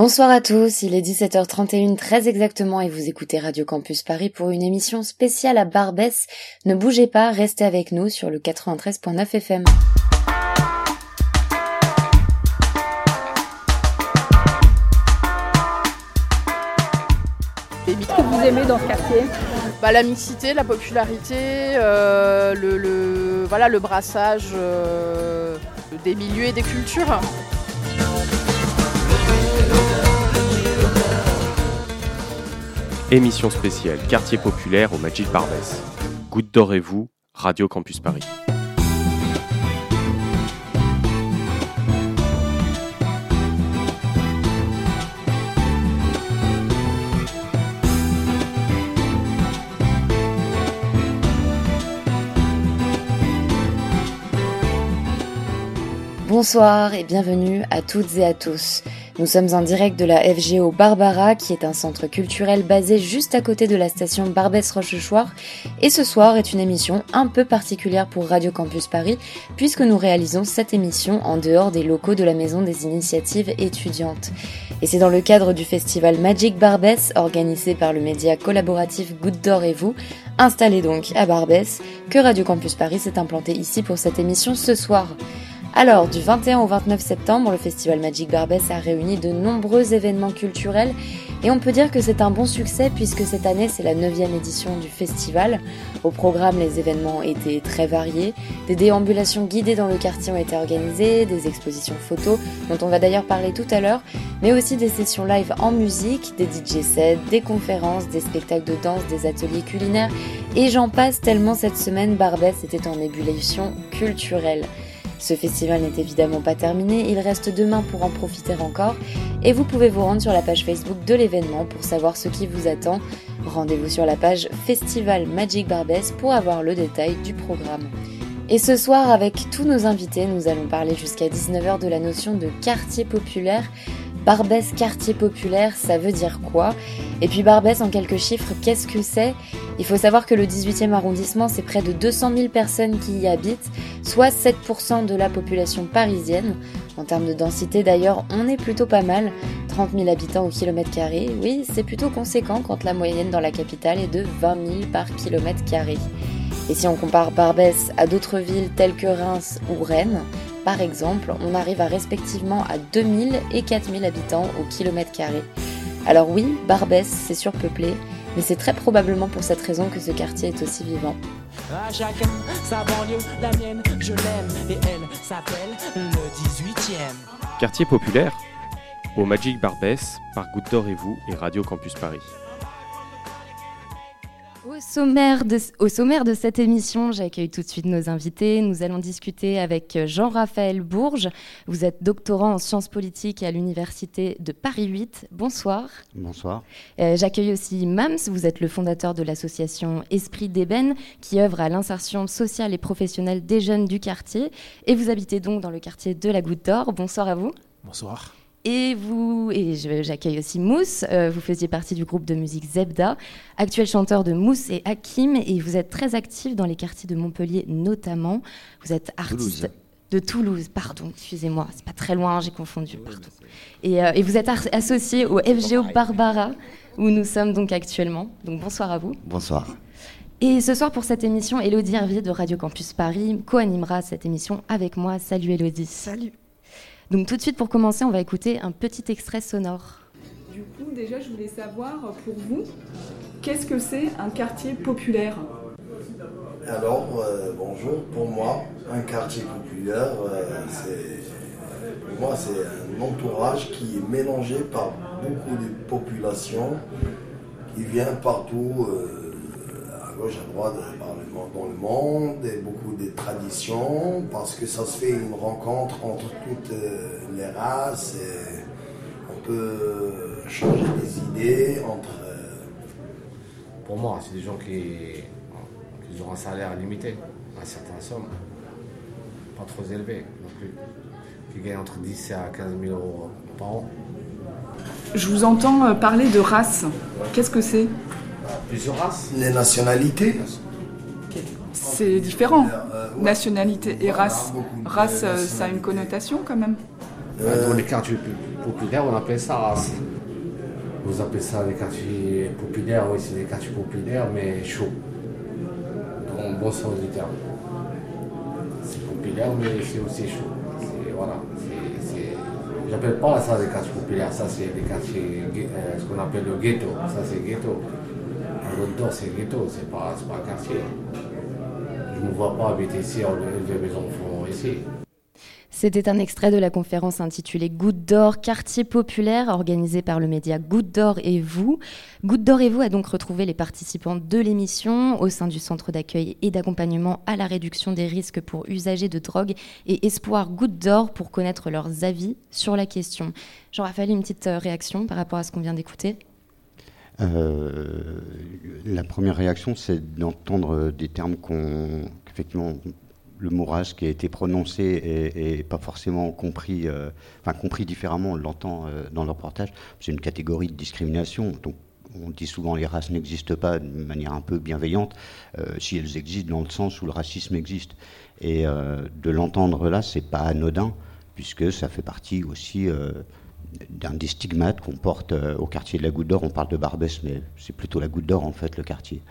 Bonsoir à tous, il est 17h31 très exactement et vous écoutez Radio Campus Paris pour une émission spéciale à Barbès. Ne bougez pas, restez avec nous sur le 93.9 FM. Qu'est-ce que vous aimez dans ce quartier? Bah, La mixité, la popularité, euh, le, voilà, le brassage euh, des milieux et des cultures. Émission spéciale Quartier populaire au Magic Barbès. Goutte d'or et vous, Radio Campus Paris. Bonsoir et bienvenue à toutes et à tous. Nous sommes en direct de la FGO Barbara, qui est un centre culturel basé juste à côté de la station Barbès-Rochechouart. Et ce soir est une émission un peu particulière pour Radio Campus Paris, puisque nous réalisons cette émission en dehors des locaux de la Maison des Initiatives étudiantes. Et c'est dans le cadre du festival Magic Barbès, organisé par le média collaboratif Goutte d'Or et vous, installé donc à Barbès, que Radio Campus Paris s'est implanté ici pour cette émission ce soir. Alors, du 21 au 29 septembre, le festival Magic Barbès a réuni de nombreux événements culturels et on peut dire que c'est un bon succès puisque cette année c'est la 9 édition du festival. Au programme, les événements étaient très variés. Des déambulations guidées dans le quartier ont été organisées, des expositions photos dont on va d'ailleurs parler tout à l'heure, mais aussi des sessions live en musique, des DJ sets, des conférences, des spectacles de danse, des ateliers culinaires et j'en passe tellement cette semaine Barbès était en ébullition culturelle. Ce festival n'est évidemment pas terminé, il reste demain pour en profiter encore et vous pouvez vous rendre sur la page Facebook de l'événement pour savoir ce qui vous attend. Rendez-vous sur la page Festival Magic Barbès pour avoir le détail du programme. Et ce soir, avec tous nos invités, nous allons parler jusqu'à 19h de la notion de quartier populaire Barbès quartier populaire, ça veut dire quoi? Et puis Barbès en quelques chiffres, qu'est-ce que c'est? Il faut savoir que le 18e arrondissement, c'est près de 200 000 personnes qui y habitent, soit 7% de la population parisienne. En termes de densité d'ailleurs, on est plutôt pas mal, 30 000 habitants au kilomètre carré. Oui, c'est plutôt conséquent quand la moyenne dans la capitale est de 20 000 par kilomètre carré. Et si on compare Barbès à d'autres villes telles que Reims ou Rennes, par exemple, on arrive à respectivement à 2000 et 4000 habitants au kilomètre carré. Alors oui, Barbès, c'est surpeuplé, mais c'est très probablement pour cette raison que ce quartier est aussi vivant. Quartier populaire Au Magic Barbès, par Goutte d'Or et vous et Radio Campus Paris. Au sommaire, de, au sommaire de cette émission, j'accueille tout de suite nos invités. Nous allons discuter avec Jean-Raphaël Bourges. Vous êtes doctorant en sciences politiques à l'Université de Paris 8. Bonsoir. Bonsoir. Euh, j'accueille aussi Mams. Vous êtes le fondateur de l'association Esprit d'Ébène qui œuvre à l'insertion sociale et professionnelle des jeunes du quartier. Et vous habitez donc dans le quartier de la Goutte d'Or. Bonsoir à vous. Bonsoir. Et vous, et j'accueille aussi Mousse. Euh, vous faisiez partie du groupe de musique Zebda, actuel chanteur de Mousse et Hakim, et vous êtes très actif dans les quartiers de Montpellier notamment. Vous êtes artiste de Toulouse, pardon, excusez-moi, c'est pas très loin, j'ai confondu, pardon. Et, euh, et, vous êtes associé au FGO Barbara, où nous sommes donc actuellement. Donc bonsoir à vous. Bonsoir. Et ce soir, pour cette émission, Elodie Hervier de Radio Campus Paris co-animera cette émission avec moi. Salut Elodie. Salut. Donc tout de suite, pour commencer, on va écouter un petit extrait sonore. Du coup, déjà, je voulais savoir, pour vous, qu'est-ce que c'est un quartier populaire? Alors, euh, bonjour, pour moi, un quartier populaire, euh, c'est, pour moi, c'est un entourage qui est mélangé par beaucoup de populations qui vient partout, euh, gauche, à droite, dans le monde, et beaucoup de traditions, parce que ça se fait une rencontre entre toutes euh, les races, et on peut changer des idées entre... euh, Pour moi, c'est des gens qui, qui ont un salaire limité, à certaines sommes, pas trop élevé non plus, qui gagnent entre 10 à 15 000 euros par an. Je vous entends euh, parler de race. Qu'est-ce que c'est? Plusieurs races Les nationalités C'est différent. Euh, ouais. Nationalité et race. Race, euh, ça a une connotation quand même. Dans les quartiers populaires, on appelle ça race. Vous appelez ça les quartiers populaires, oui, c'est des quartiers populaires, mais chauds. Dans le bon sens du terme. C'est populaire, mais c'est aussi chaud. Voilà. J'appelle pas ça des quartiers populaires, ça c'est des quartiers, euh, ce qu'on appelle le ghetto. Ça c'est ghetto. L'autre c'est ghetto, c'est pas, pas un quartier. Je ne vois pas habiter ici, élever mes enfants ici. C'était un extrait de la conférence intitulée Goutte d'or, quartier populaire, organisée par le média Goutte d'or et vous. Goutte d'or et vous a donc retrouvé les participants de l'émission au sein du centre d'accueil et d'accompagnement à la réduction des risques pour usagers de drogue et Espoir Goutte d'or pour connaître leurs avis sur la question. Jean-Raphaël, une petite euh, réaction par rapport à ce qu'on vient d'écouter? Euh, la première réaction, c'est d'entendre des termes qu'on, qu'effectivement, le mot race qui a été prononcé et, pas forcément compris, euh, enfin compris différemment, on l'entend euh, dans le reportage. C'est une catégorie de discrimination. Donc on dit souvent les races n'existent pas de manière un peu bienveillante, si elles existent dans le sens où le racisme existe. Et de l'entendre là, c'est pas anodin, puisque ça fait partie aussi d'un des stigmates qu'on porte au quartier de la Goutte d'Or. On parle de Barbès, mais c'est plutôt la Goutte d'Or en fait, le quartier.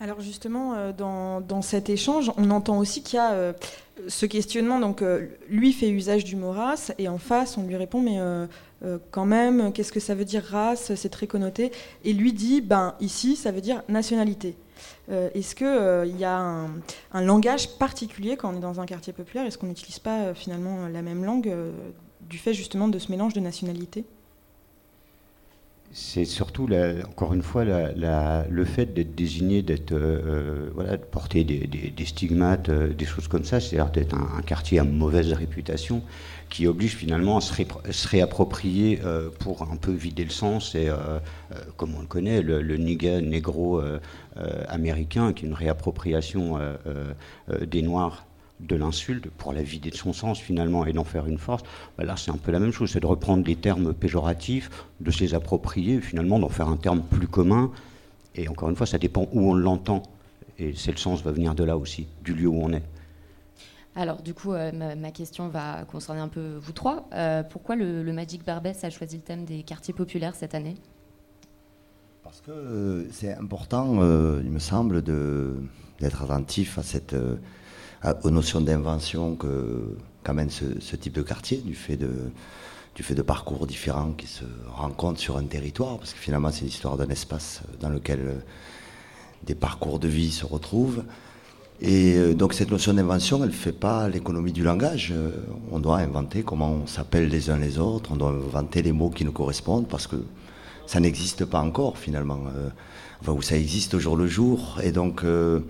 Alors justement, euh, dans, cet échange, on entend aussi qu'il y a euh, ce questionnement. Donc, euh, lui fait usage du mot race, et en face, on lui répond, mais quand même, qu'est-ce que ça veut dire race? C'est très connoté. Et lui dit, ben ici, ça veut dire nationalité. Est-ce qu'il y a un, langage particulier quand on est dans un quartier populaire? Est-ce qu'on n'utilise pas finalement la même langue du fait justement de ce mélange de nationalités c'est surtout, encore une fois, le fait d'être désigné, d'être, euh, euh, voilà, de porter des, stigmates, euh, des choses comme ça, c'est-à-dire d'être un, quartier à mauvaise réputation, qui oblige finalement à se, réapproprier pour un peu vider le sens, et comme on le connaît, le, le négro américain, qui est une réappropriation des Noirs de l'insulte pour la vider de son sens finalement et d'en faire une force, bah là c'est un peu la même chose, c'est de reprendre des termes péjoratifs, de se les approprier, finalement d'en faire un terme plus commun. Et encore une fois, ça dépend où on l'entend. Et c'est le sens va venir de là aussi, du lieu où on est. Alors du coup, euh, ma, question va concerner un peu vous trois. Euh, pourquoi le, Magic Barbès a choisi le thème des quartiers populaires cette année? Parce que euh, c'est important, il me semble, d'être attentif à cette aux notions d'invention que qu'amène ce, ce, type de quartier, du fait de, du fait de parcours différents qui se rencontrent sur un territoire, parce que finalement c'est l'histoire d'un espace dans lequel euh, des parcours de vie se retrouvent. Et euh, donc cette notion d'invention, elle ne fait pas l'économie du langage. Euh, on doit inventer comment on s'appelle les uns les autres, on doit inventer les mots qui nous correspondent, parce que ça n'existe pas encore finalement où ça existe au jour le jour. Et donc, euh,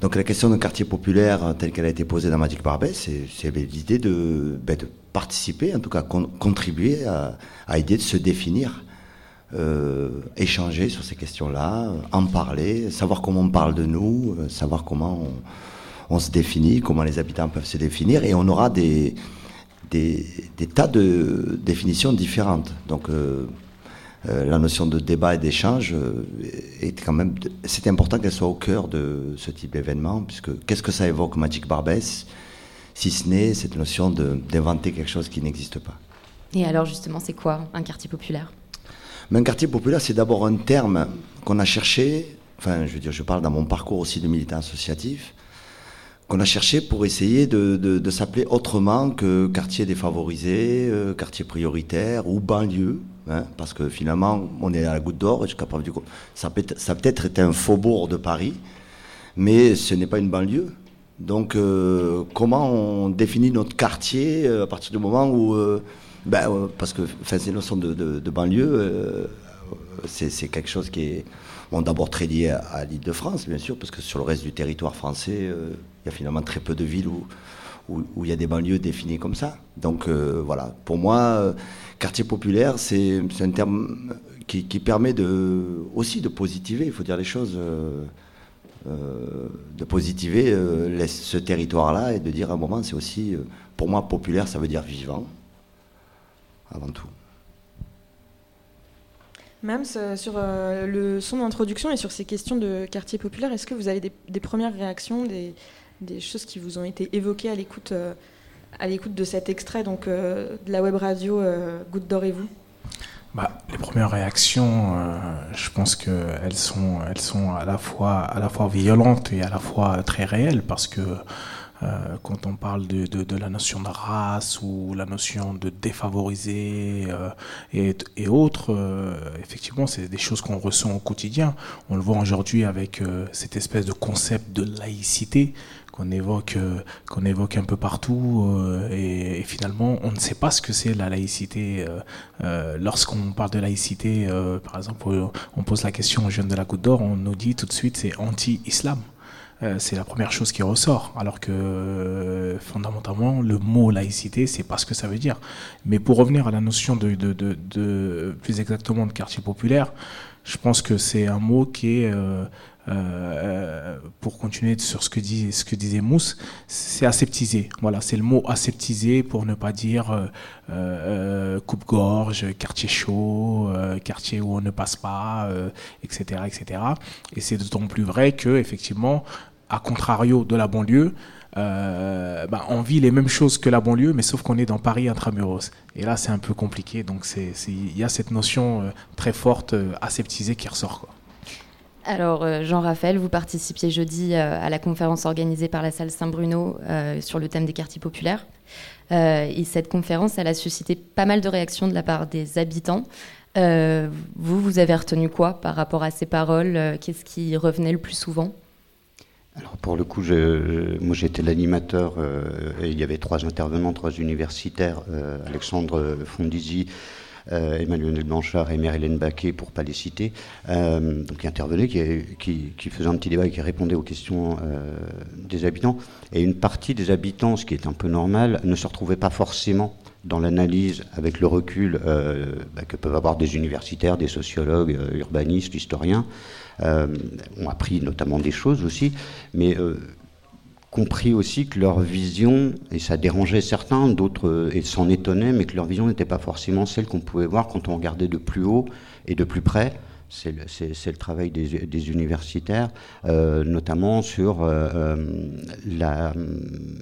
donc la question d'un quartier populaire telle qu'elle a été posée dans Magic Barbès, c'est l'idée de, ben, de, participer, en tout cas contribuer à, à aider de se définir. Euh, échanger sur ces questions-là, en parler, savoir comment on parle de nous, euh, savoir comment on, se définit, comment les habitants peuvent se définir, et on aura des, des, tas de définitions différentes. Donc, la notion de débat et d'échange euh, est quand même. C'est important qu'elle soit au cœur de ce type d'événement, puisque qu'est-ce que ça évoque Magic Barbès, si ce n'est cette notion d'inventer quelque chose qui n'existe pas? Et alors justement, c'est quoi un quartier populaire? Un quartier populaire, c'est d'abord un terme qu'on a cherché. Enfin, je veux dire, je parle dans mon parcours aussi de militant associatif qu'on a cherché pour essayer de, s'appeler autrement que quartier défavorisé, euh, quartier prioritaire ou banlieue. Hein, parce que finalement, on est à la goutte d'or, suis capable de dire ça peut, ça peut-être un faubourg de Paris, mais ce n'est pas une banlieue. Donc, euh, comment on définit notre quartier euh, à partir du moment où. ben, parce que ces notions de, de, banlieue, c'est quelque chose qui est bon, d'abord très lié à, l'île de France, bien sûr, parce que sur le reste du territoire français, il y a finalement très peu de villes où, où, il y a des banlieues définies comme ça. Donc voilà, pour moi, quartier populaire, c'est un terme qui, permet aussi de positiver, il faut dire les choses, euh, euh, de positiver euh, ce territoire-là et de dire à un moment, c'est aussi, pour moi, populaire, ça veut dire vivant, avant tout. Même sur le son d'introduction et sur ces questions de quartier populaire, est-ce que vous avez des, premières réactions, des, choses qui vous ont été évoquées à l'écoute à l'écoute de cet extrait donc, de la web radio Goutte d'or et vous? Bah, les premières réactions, je pense qu'elles sont, elles sont à la fois, à la fois violentes et à la fois très réelles parce que euh, quand on parle de, la notion de race ou la notion de défavorisé euh, et, autres, euh, effectivement, c'est des choses qu'on ressent au quotidien. On le voit aujourd'hui avec cette espèce de concept de laïcité qu'on évoque, qu'on évoque un peu partout, et, finalement, on ne sait pas ce que c'est la laïcité. Lorsqu'on parle de laïcité, par exemple, on pose la question aux jeunes de la Côte d'Or, on nous dit tout de suite c'est anti-islam. Euh, c'est la première chose qui ressort. Alors que euh, fondamentalement, le mot laïcité, c'est pas ce que ça veut dire. Mais pour revenir à la notion de, de, de, plus exactement de quartier populaire, je pense que c'est un mot qui est, euh, pour continuer sur ce que, disait Mousse, c'est aseptisé. Voilà, c'est le mot aseptisé pour ne pas dire coupe-gorge, quartier chaud, quartier où on ne passe pas, etc., etc. Et c'est d'autant plus vrai que effectivement, à contrario de la banlieue, euh, bah, on vit les mêmes choses que la banlieue, mais sauf qu'on est dans Paris intramuros. Et là, c'est un peu compliqué. Donc, il y a cette notion euh, très forte, euh, aseptisée, qui ressort. Alors, Jean-Raphaël, vous participiez jeudi à la conférence organisée par la salle Saint-Bruno sur le thème des quartiers populaires. et cette conférence, elle a suscité pas mal de réactions de la part des habitants. vous, vous avez retenu quoi par rapport à ces paroles Qu'est-ce qui revenait le plus souvent? Alors pour le coup, je, moi j'étais l'animateur euh, il y avait trois intervenants, trois universitaires, euh, Alexandre Fondizi, euh, Emmanuel Blanchard et Mère-Hélène Baquet, pour pas les citer, donc qui intervenaient, qui, faisaient un petit débat et qui répondaient aux questions des habitants. Et une partie des habitants, ce qui est un peu normal, ne se retrouvait pas forcément dans l'analyse avec le recul bah, que peuvent avoir des universitaires, des sociologues, urbanistes, historiens. Euh, ont appris notamment des choses aussi, mais euh, compris aussi que leur vision, et ça dérangeait certains, d'autres et s'en étonnaient, mais que leur vision n'était pas forcément celle qu'on pouvait voir quand on regardait de plus haut et de plus près. C'est le, travail des, universitaires, euh, notamment sur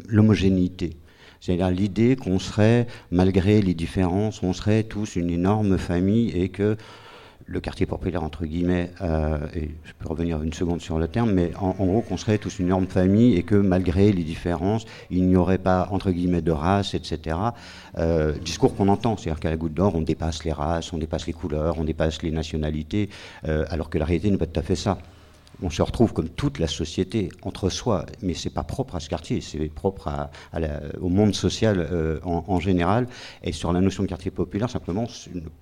l'homogénéité. C'est-à-dire l'idée qu'on serait, malgré les différences, on serait tous une énorme famille et que le quartier populaire, entre guillemets, euh, et je peux revenir une seconde sur le terme, mais en, gros qu'on serait tous une énorme famille et que malgré les différences, il n'y aurait pas, entre guillemets, de race, etc. Euh, discours qu'on entend, c'est-à-dire qu'à la Goutte d'Or, on dépasse les races, on dépasse les couleurs, on dépasse les nationalités, euh, alors que la réalité n'est pas tout à fait ça on se retrouve comme toute la société entre soi, mais c'est pas propre à ce quartier, c'est propre au monde social euh, en, général. Et sur la notion de quartier populaire, simplement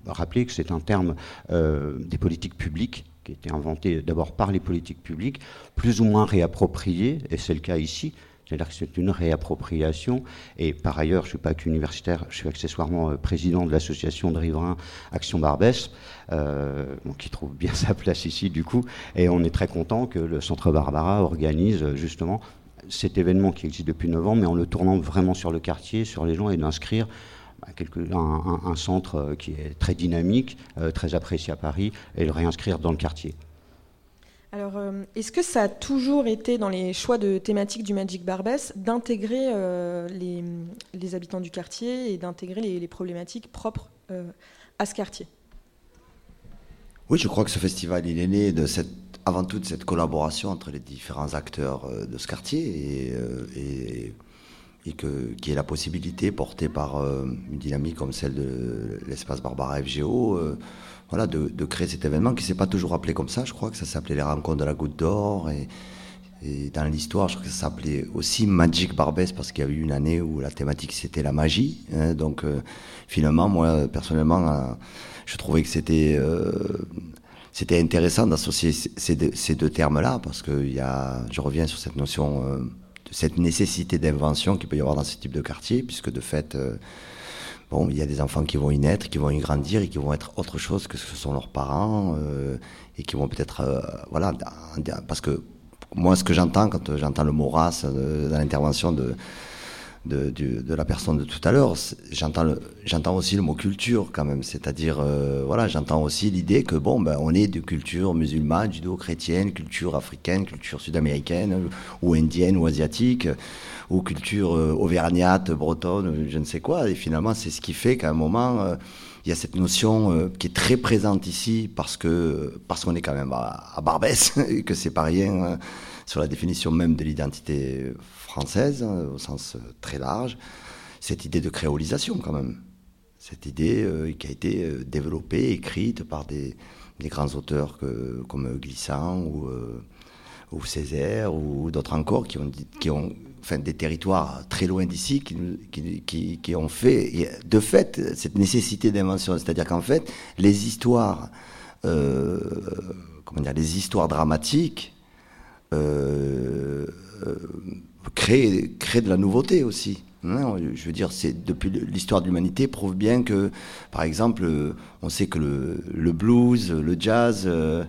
rappeler que c'est un terme euh, des politiques publiques qui a été inventé d'abord par les politiques publiques, plus ou moins réapproprié, et c'est le cas ici, c'est-à-dire que c'est une réappropriation. Et par ailleurs, je ne suis pas qu'universitaire, je suis accessoirement euh, président de l'association de riverains Action Barbès, euh, qui trouve bien sa place ici du coup. Et on est très content que le Centre Barbara organise euh, justement cet événement qui existe depuis 9 ans, mais en le tournant vraiment sur le quartier, sur les gens, et d'inscrire bah, un, centre qui est très dynamique, très apprécié à Paris, et le réinscrire dans le quartier. Alors, euh, est-ce que ça a toujours été dans les choix de thématiques du Magic Barbès d'intégrer euh, les, habitants du quartier et d'intégrer les, problématiques propres euh, à ce quartier? Oui, je crois que ce festival, il est né de cette, avant tout de cette collaboration entre les différents acteurs de ce quartier et, et, que, qui est la possibilité portée par une dynamique comme celle de l'espace Barbara FGO voilà, de, créer cet événement qui ne s'est pas toujours appelé comme ça. Je crois que ça s'appelait les rencontres de la Goutte d'Or. Et, dans l'histoire, je crois que ça s'appelait aussi Magic Barbès parce qu'il y a eu une année où la thématique c'était la magie. Hein. donc euh, finalement, moi personnellement, euh, je trouvais que c'était euh, c'était intéressant d'associer ces deux, termes-là parce que y a, je reviens sur cette notion de cette nécessité d'invention qu'il peut y avoir dans ce type de quartier, puisque de fait Bon, il y a des enfants qui vont y naître, qui vont y grandir et qui vont être autre chose que ce que sont leurs parents euh, et qui vont peut-être, euh, voilà, parce que moi, ce que j'entends quand j'entends le mot race euh, dans l'intervention de de, la personne de tout à l'heure, j'entends, j'entends aussi le mot culture quand même. C'est-à-dire, euh, voilà, j'entends aussi l'idée que, bon, ben, on est de culture musulmane, judo-chrétienne, culture africaine, culture sud-américaine, ou indienne, ou asiatique, ou culture euh, auvergnate, bretonne, je ne sais quoi. Et finalement, c'est ce qui fait qu'à un moment, euh, il y a cette notion qui est très présente ici parce que parce qu'on est quand même à, Barbès et que c'est pas rien sur la définition même de l'identité française, hein, au sens euh, très large, cette idée de créolisation quand même. Cette idée euh, qui a été euh, développée, écrite par des, grands auteurs que, comme Glissant ou, ou Césaire ou d'autres encore qui ont, qui ont enfin, des territoires très loin d'ici qui, ont fait, de fait, cette nécessité d'invention. C'est-à-dire qu'en fait, les histoires, comment dire, les histoires dramatiques, créer, créer de la nouveauté aussi. Hein. je veux dire, c'est depuis l'histoire de l'humanité prouve bien que, par exemple, on sait que le, blues, le jazz, euh,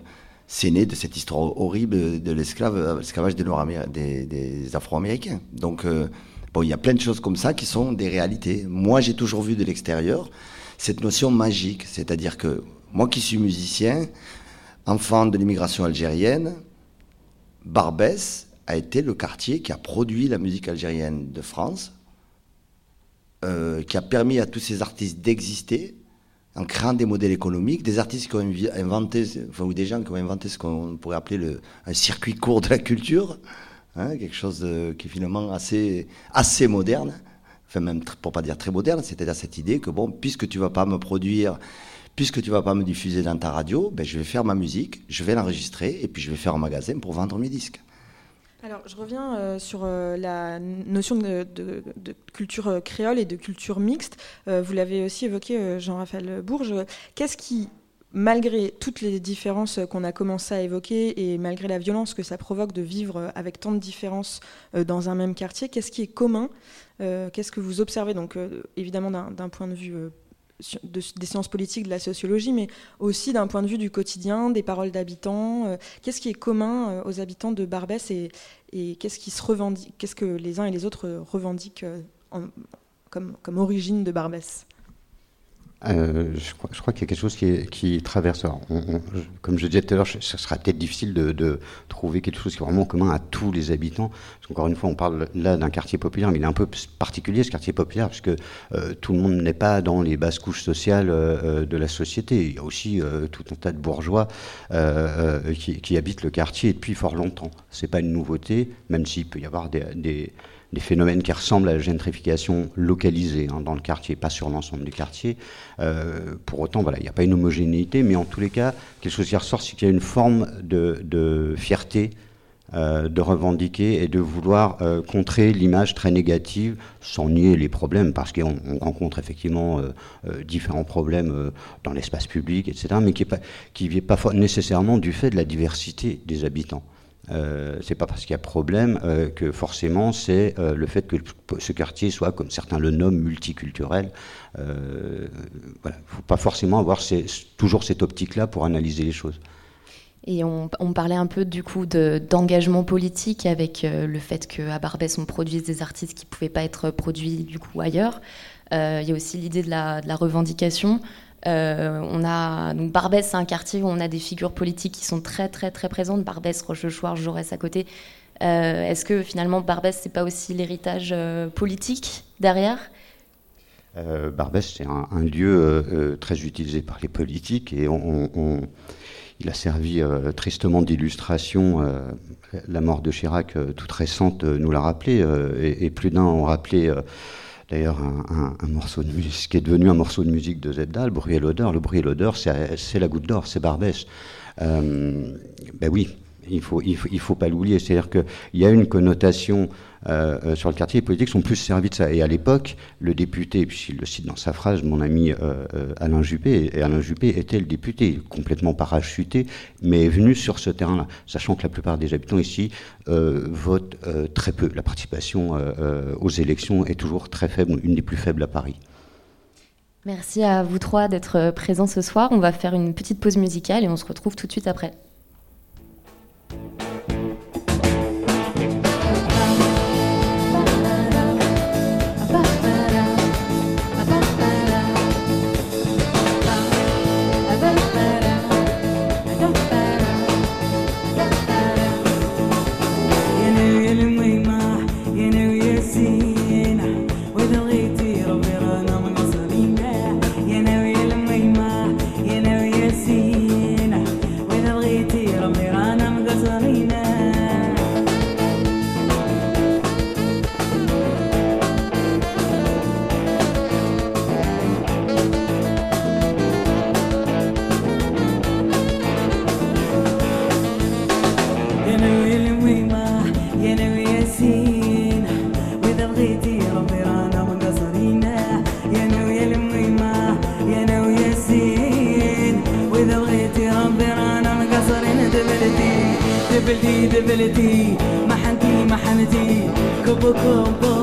c'est né de cette histoire horrible de l'esclavage des, des, Afro-Américains. Donc, euh, bon, il y a plein de choses comme ça qui sont des réalités. Moi, j'ai toujours vu de l'extérieur cette notion magique, c'est-à-dire que moi qui suis musicien, enfant de l'immigration algérienne, Barbès, a été le quartier qui a produit la musique algérienne de France, euh, qui a permis à tous ces artistes d'exister en créant des modèles économiques, des artistes qui ont inventé, enfin, ou des gens qui ont inventé ce qu'on pourrait appeler le, un circuit court de la culture, hein, quelque chose qui est finalement assez, assez moderne, enfin même pour pas dire très moderne, c'est-à-dire cette idée que bon, puisque tu vas pas me produire puisque tu vas pas me diffuser dans ta radio, ben, je vais faire ma musique, je vais l'enregistrer et puis je vais faire un magasin pour vendre mes disques. Alors, je reviens euh, sur euh, la notion de, culture euh, créole et de culture mixte. vous l'avez aussi évoqué, Jean-Raphaël Bourges. Qu'est-ce qui, malgré toutes les différences qu'on a commencé à évoquer et malgré la violence que ça provoque de vivre avec tant de différences dans un même quartier, qu'est-ce qui est commun Qu'est-ce que vous observez, donc évidemment d'un point de vue des sciences politiques, de la sociologie, mais aussi d'un point de vue du quotidien, des paroles d'habitants. Euh, qu'est-ce qui est commun euh, aux habitants de Barbès et, qu'est-ce qui se revendique, qu'est-ce que les uns et les autres revendiquent euh, comme, comme origine de Barbès? Euh, je, crois, qu'il y a quelque chose qui, traverse. comme je disais tout à l'heure, ce sera peut-être difficile de, trouver quelque chose qui est vraiment commun à tous les habitants. Parce qu'encore une fois, on parle là d'un quartier populaire, mais il est un peu particulier ce quartier populaire, puisque euh, tout le monde n'est pas dans les basses couches sociales euh, de la société. Il y a aussi tout un tas de bourgeois qui, habitent le quartier depuis fort longtemps. C'est pas une nouveauté, même s'il peut y avoir des des phénomènes qui ressemblent à la gentrification localisée hein, dans le quartier, pas sur l'ensemble du quartier. Euh, pour autant, voilà, il n'y a pas une homogénéité, mais en tous les cas, quelque chose qui ressort, c'est qu'il y a une forme de, fierté euh, de revendiquer et de vouloir euh, contrer l'image très négative sans nier les problèmes, parce qu'on rencontre effectivement différents problèmes dans l'espace public, etc., mais qui ne viennent pas nécessairement du fait de la diversité des habitants. Euh, c'est pas parce qu'il y a problème euh, que forcément c'est euh, le fait que ce quartier soit, comme certains le nomment, multiculturel. Euh, voilà, faut pas forcément avoir toujours cette optique-là pour analyser les choses. Et on, parlait un peu du coup d'engagement politique avec le fait qu'à Barbès on produise des artistes qui ne pouvaient pas être produits du coup ailleurs. Il y a aussi l'idée de la revendication. Euh, on a donc Barbès, c'est un quartier où on a des figures politiques qui sont très très très présentes. Barbès, Rochechouart, Jaurès à côté. Euh, est-ce que finalement Barbès, c'est pas aussi l'héritage euh, politique derrière? Barbès, c'est un, lieu très utilisé par les politiques et il a servi tristement d'illustration. la mort de Chirac, toute récente, nous l'a rappelé, et, et, plus d'un ont rappelé d'ailleurs un, morceau de musique qui est devenu un morceau de musique de Zebda, le bruit et l'odeur. Le bruit et l'odeur, c'est la goutte d'or, c'est Barbès. Euh, ben oui, il faut, faut, faut pas l'oublier. C'est-à-dire qu'il y a une connotation euh, euh, sur le quartier, les politiques sont plus servis de ça. Et à l'époque, le député, puisqu'il le cite dans sa phrase, mon ami euh, Alain Juppé, et Alain Juppé était le député, complètement parachuté, mais est venu sur ce terrain-là, sachant que la plupart des habitants ici votent très peu. La participation aux élections est toujours très faible, une des plus faibles à Paris. Merci à vous trois d'être présents ce soir. On va faire une petite pause musicale et on se retrouve tout de suite après. دبلتي دبلتي محنتي محنتي كوبو كوبو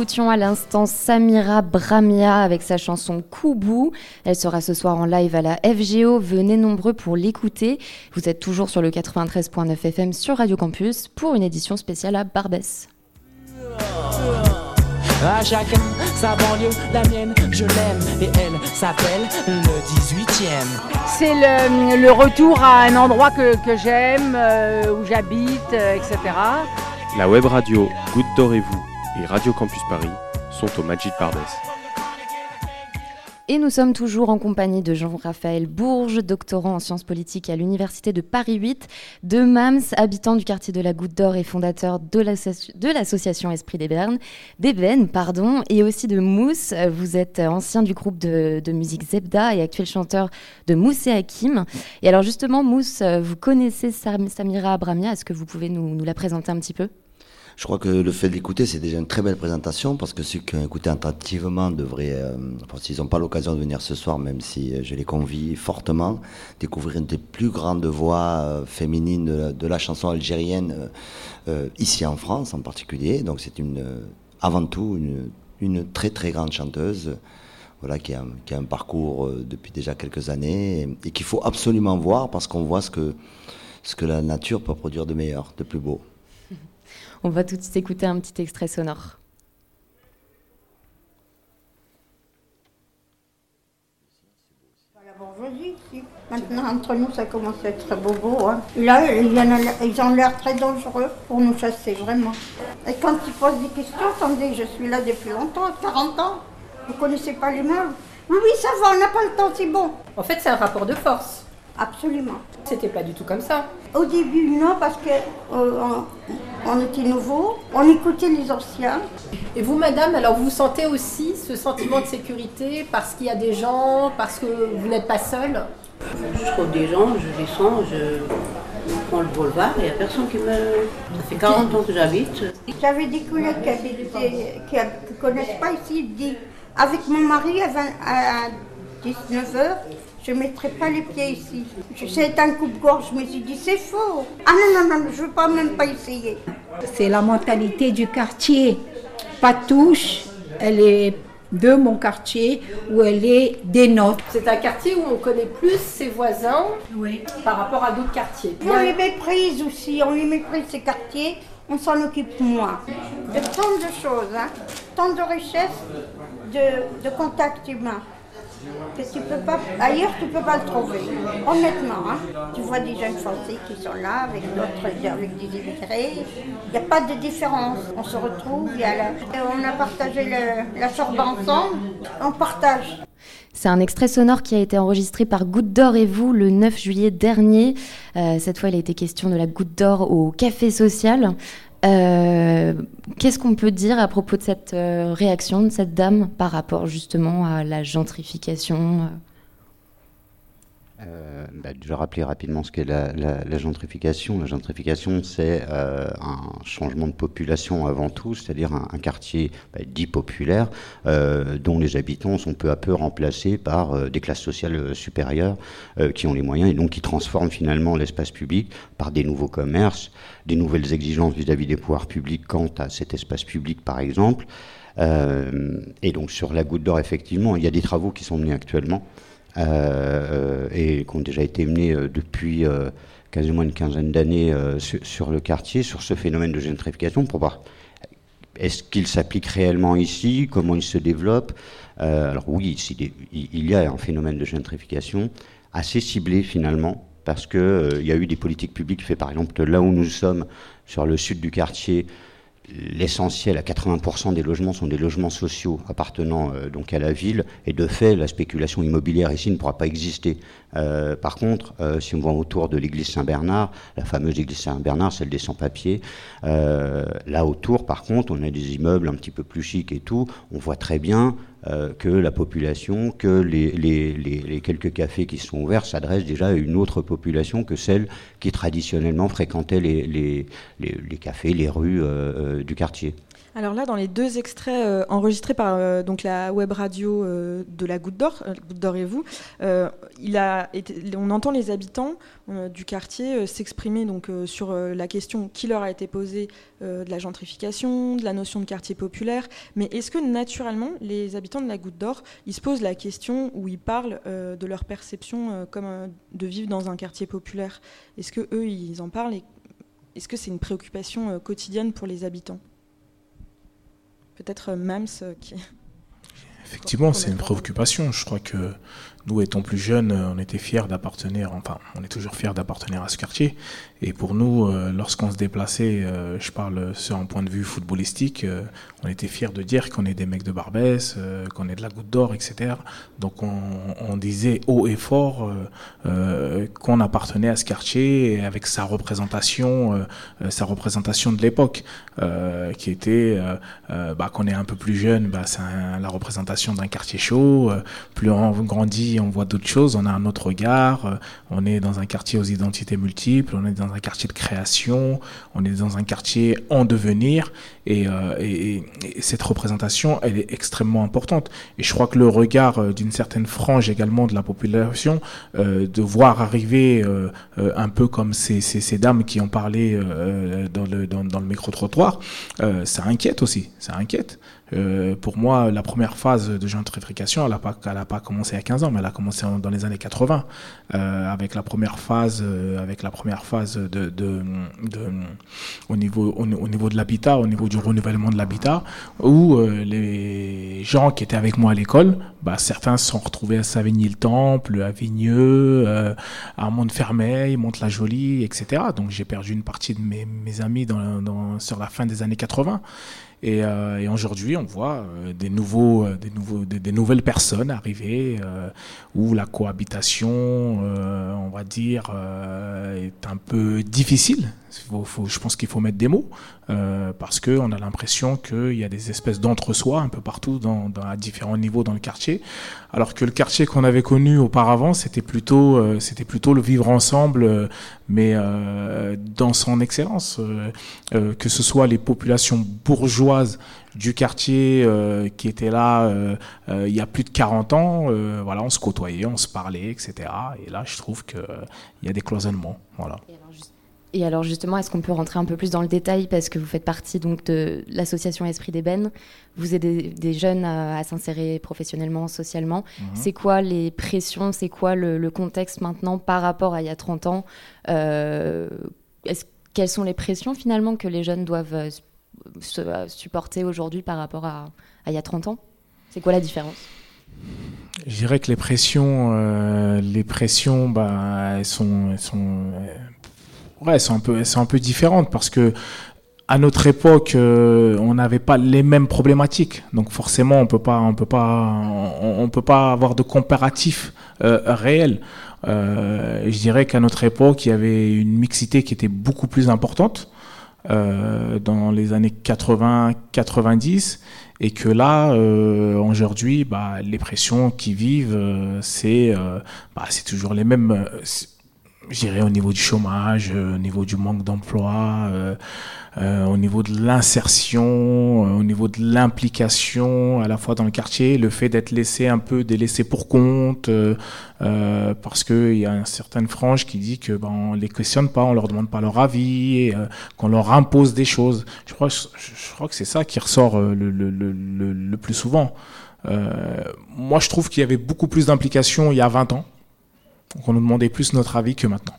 écoutions à l'instant Samira Bramia avec sa chanson Koubou. Elle sera ce soir en live à la FGO. Venez nombreux pour l'écouter. Vous êtes toujours sur le 93.9 FM sur Radio Campus pour une édition spéciale à Barbès. À chacun sa banlieue, la mienne, je l'aime et elle s'appelle le 18e. C'est le, le retour à un endroit que, que j'aime, euh, où j'habite, euh, etc. La web radio Goutte d'Or et Radio Campus Paris sont au Magic Barbès. Et nous sommes toujours en compagnie de Jean-Raphaël Bourges, doctorant en sciences politiques à l'Université de Paris 8, de Mams, habitant du quartier de la Goutte d'Or et fondateur de l'asso- de l'association Esprit d'Ébène, d'Ébène, pardon, et aussi de Mousse. Vous êtes ancien du groupe de, musique Zebda et actuel chanteur de Mousse et Hakim. Et alors justement, Mousse, vous connaissez Sam- Samira Abramia, est-ce que vous pouvez nous la présenter un petit peu? Je crois que le fait de l'écouter, c'est déjà une très belle présentation parce que ceux qui ont écouté attentivement devraient, euh, s'ils n'ont pas l'occasion de venir ce soir, même si euh, je les convie fortement, découvrir une des plus grandes voix euh, féminines de la, chanson algérienne, euh, euh, ici en France en particulier. Donc c'est une, avant tout une, une très très grande chanteuse. Voilà, qui a, qui a un parcours depuis déjà quelques années et, et qu'il faut absolument voir parce qu'on voit ce que, ce que la nature peut produire de meilleur, de plus beau. On va tout de suite écouter un petit extrait sonore. La bourgeoisie, si. Maintenant, entre nous, ça commence à être bobo. Hein. Là, il y en a- ils ont l'air très dangereux pour nous chasser, vraiment. Et quand ils posent des questions, attendez, je suis là depuis longtemps, 40 ans. Vous connaissez pas les meubles Oui, oui, ça va, on n'a pas le temps, c'est bon. En fait, c'est un rapport de force. Absolument. C'était pas du tout comme ça. Au début, non, parce que euh, on, on était nouveaux, on écoutait les anciens. Et vous, madame, alors vous sentez aussi ce sentiment de sécurité parce qu'il y a des gens, parce que vous n'êtes pas seule? Je trouve des gens, je les sens, je... prends le boulevard, il n'y a personne qui me. Ça fait 40 ans que j'habite. J'avais des collègues qui, ne connaissent pas ici, ils disent avec mon mari à, 20 à 19h, je ne mettrai pas les pieds ici. Je sais, c'est un coupe-gorge, je me suis dit c'est faux. Ah non, non, non, je ne veux pas même pas essayer. C'est la mentalité du quartier. Patouche, elle est de mon quartier ou elle est des nôtres. C'est un quartier où on connaît plus ses voisins par rapport à d'autres quartiers. On les méprise aussi, on les méprise ces quartiers, on s'en occupe moins. De tant de choses, hein, tant de richesses, de, de contacts humains. Que tu peux pas, ailleurs, tu peux pas le trouver. Honnêtement, hein. tu vois des jeunes Français qui sont là avec d'autres, avec des immigrés. Il n'y a pas de différence. On se retrouve, y a on a partagé la sorbe ensemble, on partage. C'est un extrait sonore qui a été enregistré par Goutte d'Or et vous le 9 juillet dernier. Euh, cette fois, il a été question de la Goutte d'Or au Café Social. Euh, Qu'est-ce qu'on peut dire à propos de cette euh, réaction de cette dame par rapport justement à la gentrification euh bah, je rappeler rapidement ce qu'est la, la- la gentrification. La gentrification, c'est euh, un changement de population avant tout, c'est-à-dire un, un quartier bah, dit populaire, euh, dont les habitants sont peu à peu remplacés par euh, des classes sociales euh, supérieures euh, qui ont les moyens et donc qui transforment finalement l'espace public par des nouveaux commerces, des nouvelles exigences vis-à-vis des pouvoirs publics quant à cet espace public, par exemple. Et donc sur la Goutte d'Or, effectivement, il y a des travaux qui sont menés actuellement et qui ont déjà été menés euh, depuis euh, quasiment une quinzaine d'années euh, sur, le quartier, sur ce phénomène de gentrification, pour voir est-ce qu'il s'applique réellement ici, comment il se développe. Euh, alors oui, il y a un phénomène de gentrification assez ciblé finalement, parce qu'il il y a eu des politiques publiques faites, par exemple, là où nous sommes, sur le sud du quartier, l'essentiel, à 80% des logements sont des logements sociaux appartenant euh, donc à la ville, et de fait, la spéculation immobilière ici ne pourra pas exister. Euh, par contre, euh, si on va autour de l'église Saint-Bernard, la fameuse église Saint-Bernard, celle des sans-papiers, euh, là autour, par contre, on a des immeubles un petit peu plus chics et tout, on voit très bien que la population, que les, les- quelques cafés qui sont ouverts s'adressent déjà à une autre population que celle qui traditionnellement fréquentait les, cafés, les rues du quartier. Alors là, dans les deux extraits euh, enregistrés par euh, donc la web radio euh, de la Goutte d'Or, Goutte d'Or et vous, on entend les habitants du quartier s'exprimer donc sur la question qui leur a été posée de la gentrification, de la notion de quartier populaire. Mais est-ce que naturellement, les habitants de la Goutte d'Or, ils se posent la question ou ils parlent de leur perception comme de vivre dans un quartier populaire? Est-ce que eux, ils en parlent est-ce que c'est une préoccupation quotidienne pour les habitants? Peut-être euh, Mams euh, qui. Effectivement, c'est une préoccupation. Je crois que nous, étant plus jeunes, on était fiers d'appartenir, enfin, on est toujours fiers d'appartenir à ce quartier. Et pour nous, euh, lorsqu'on se déplaçait, euh, je parle sur un point de vue footballistique, euh, on était fiers de dire qu'on est des mecs de Barbès, qu'on est de la Goutte d'Or, etc. Donc on, disait haut et fort qu'on appartenait à ce quartier avec sa représentation, sa représentation de l'époque, qui était, bah, qu'on est un peu plus jeune, bah, c'est la représentation d'un quartier chaud. plus on grandit, on voit d'autres choses, on a un autre regard. on est dans un quartier aux identités multiples, on est dans un quartier de création, on est dans un quartier en devenir, et, euh, et- et- et cette représentation, elle est extrêmement importante. Et je crois que le regard euh, d'une certaine frange également de la population, euh, de voir arriver un peu comme ces, ces, dames qui ont parlé dans le, dans, le micro-trottoir, ça inquiète aussi, ça inquiète. Euh, pour moi, la première phase de gentrification, elle n'a pas, pas commencé à 15 ans, mais elle a commencé en- dans les années 80, euh, avec la première phase, euh, avec la première phase de, de, de- au niveau, au, au niveau de l'habitat, au niveau du renouvellement de l'habitat, où euh, les gens qui étaient avec moi à l'école, bah, certains se sont retrouvés à Savigny-le-Temple, à Vigneux, euh, à Montfermeil, Mont-la-Jolie, etc. Donc j'ai perdu une partie de mes, mes amis dans, dans, sur la fin des années 80. Et, euh, et aujourd'hui, on voit euh, des, nouveaux, euh, des, nouveaux, des, des nouvelles personnes arriver euh, où la cohabitation, euh, on va dire, est un peu difficile. Faut- faut- je pense qu'il faut mettre des mots euh, parce que on a l'impression qu'il y a des espèces d'entre-soi un peu partout, à différents niveaux dans le quartier, alors que le quartier qu'on avait connu auparavant, c'était plutôt, euh, c'était plutôt le vivre ensemble, euh, mais euh, dans son excellence, que ce soit les populations bourgeoises du quartier qui étaient là il y a plus de 40 ans, voilà, on se côtoyait, on se parlait, etc. Et là, je trouve qu'il y a des cloisonnements, voilà. Et alors justement, est-ce qu'on peut rentrer un peu plus dans le détail parce que vous faites partie donc de l'association Esprit d'ébène, vous aidez des jeunes à, à s'insérer professionnellement, socialement. Mhm. C'est quoi les pressions, c'est quoi le, le contexte maintenant par rapport à il y a 30 ans? Euh, Quelles sont les pressions finalement que les jeunes doivent euh, se- euh, supporter aujourd'hui par rapport à, à il y a 30 ans? C'est quoi la différence? Je dirais que les pressions, euh, les pressions, bah, elles sont, elles sont, ouais, sont un peu, sont un peu différentes parce que à notre époque, euh, on n'avait pas les mêmes problématiques. Donc forcément, on peut pas, on peut pas, on, peut pas avoir de comparatif euh, réel. Euh, je dirais qu'à notre époque, il y avait une mixité qui était beaucoup plus importante dans les années 80-90 et que là, aujourd'hui, bah, les pressions qui vivent, c'est bah, c'est toujours les mêmes. c'est- je au niveau du chômage, euh, au niveau du manque d'emploi, euh, euh, au niveau de l'insertion, au niveau de l'implication à la fois dans le quartier, le fait d'être laissé un peu délaissé pour compte, parce qu'il y a une certaine frange qui dit que ben, on les questionne pas, on leur demande pas leur avis, qu'on leur impose des choses. Je crois, je, crois que c'est ça qui ressort le, le, le, le, le plus souvent. Euh, moi, je trouve qu'il y avait beaucoup plus d'implication il y a 20 ans. Donc on nous demandait plus notre avis que maintenant.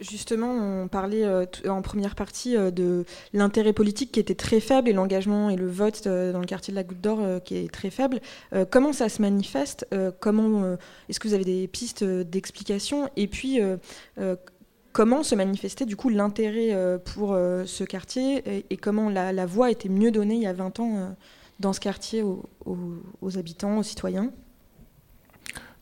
Justement, on parlait euh, en première partie euh, de l'intérêt politique qui était très faible et l'engagement et le vote euh, dans le quartier de la Goutte d'Or qui est très faible. Comment ça se manifeste Comment Est-ce que vous avez des pistes d'explication Et puis, comment se manifestait du coup l'intérêt pour ce quartier et, comment la, voix était mieux donnée il y a 20 ans dans ce quartier aux habitants, aux citoyens?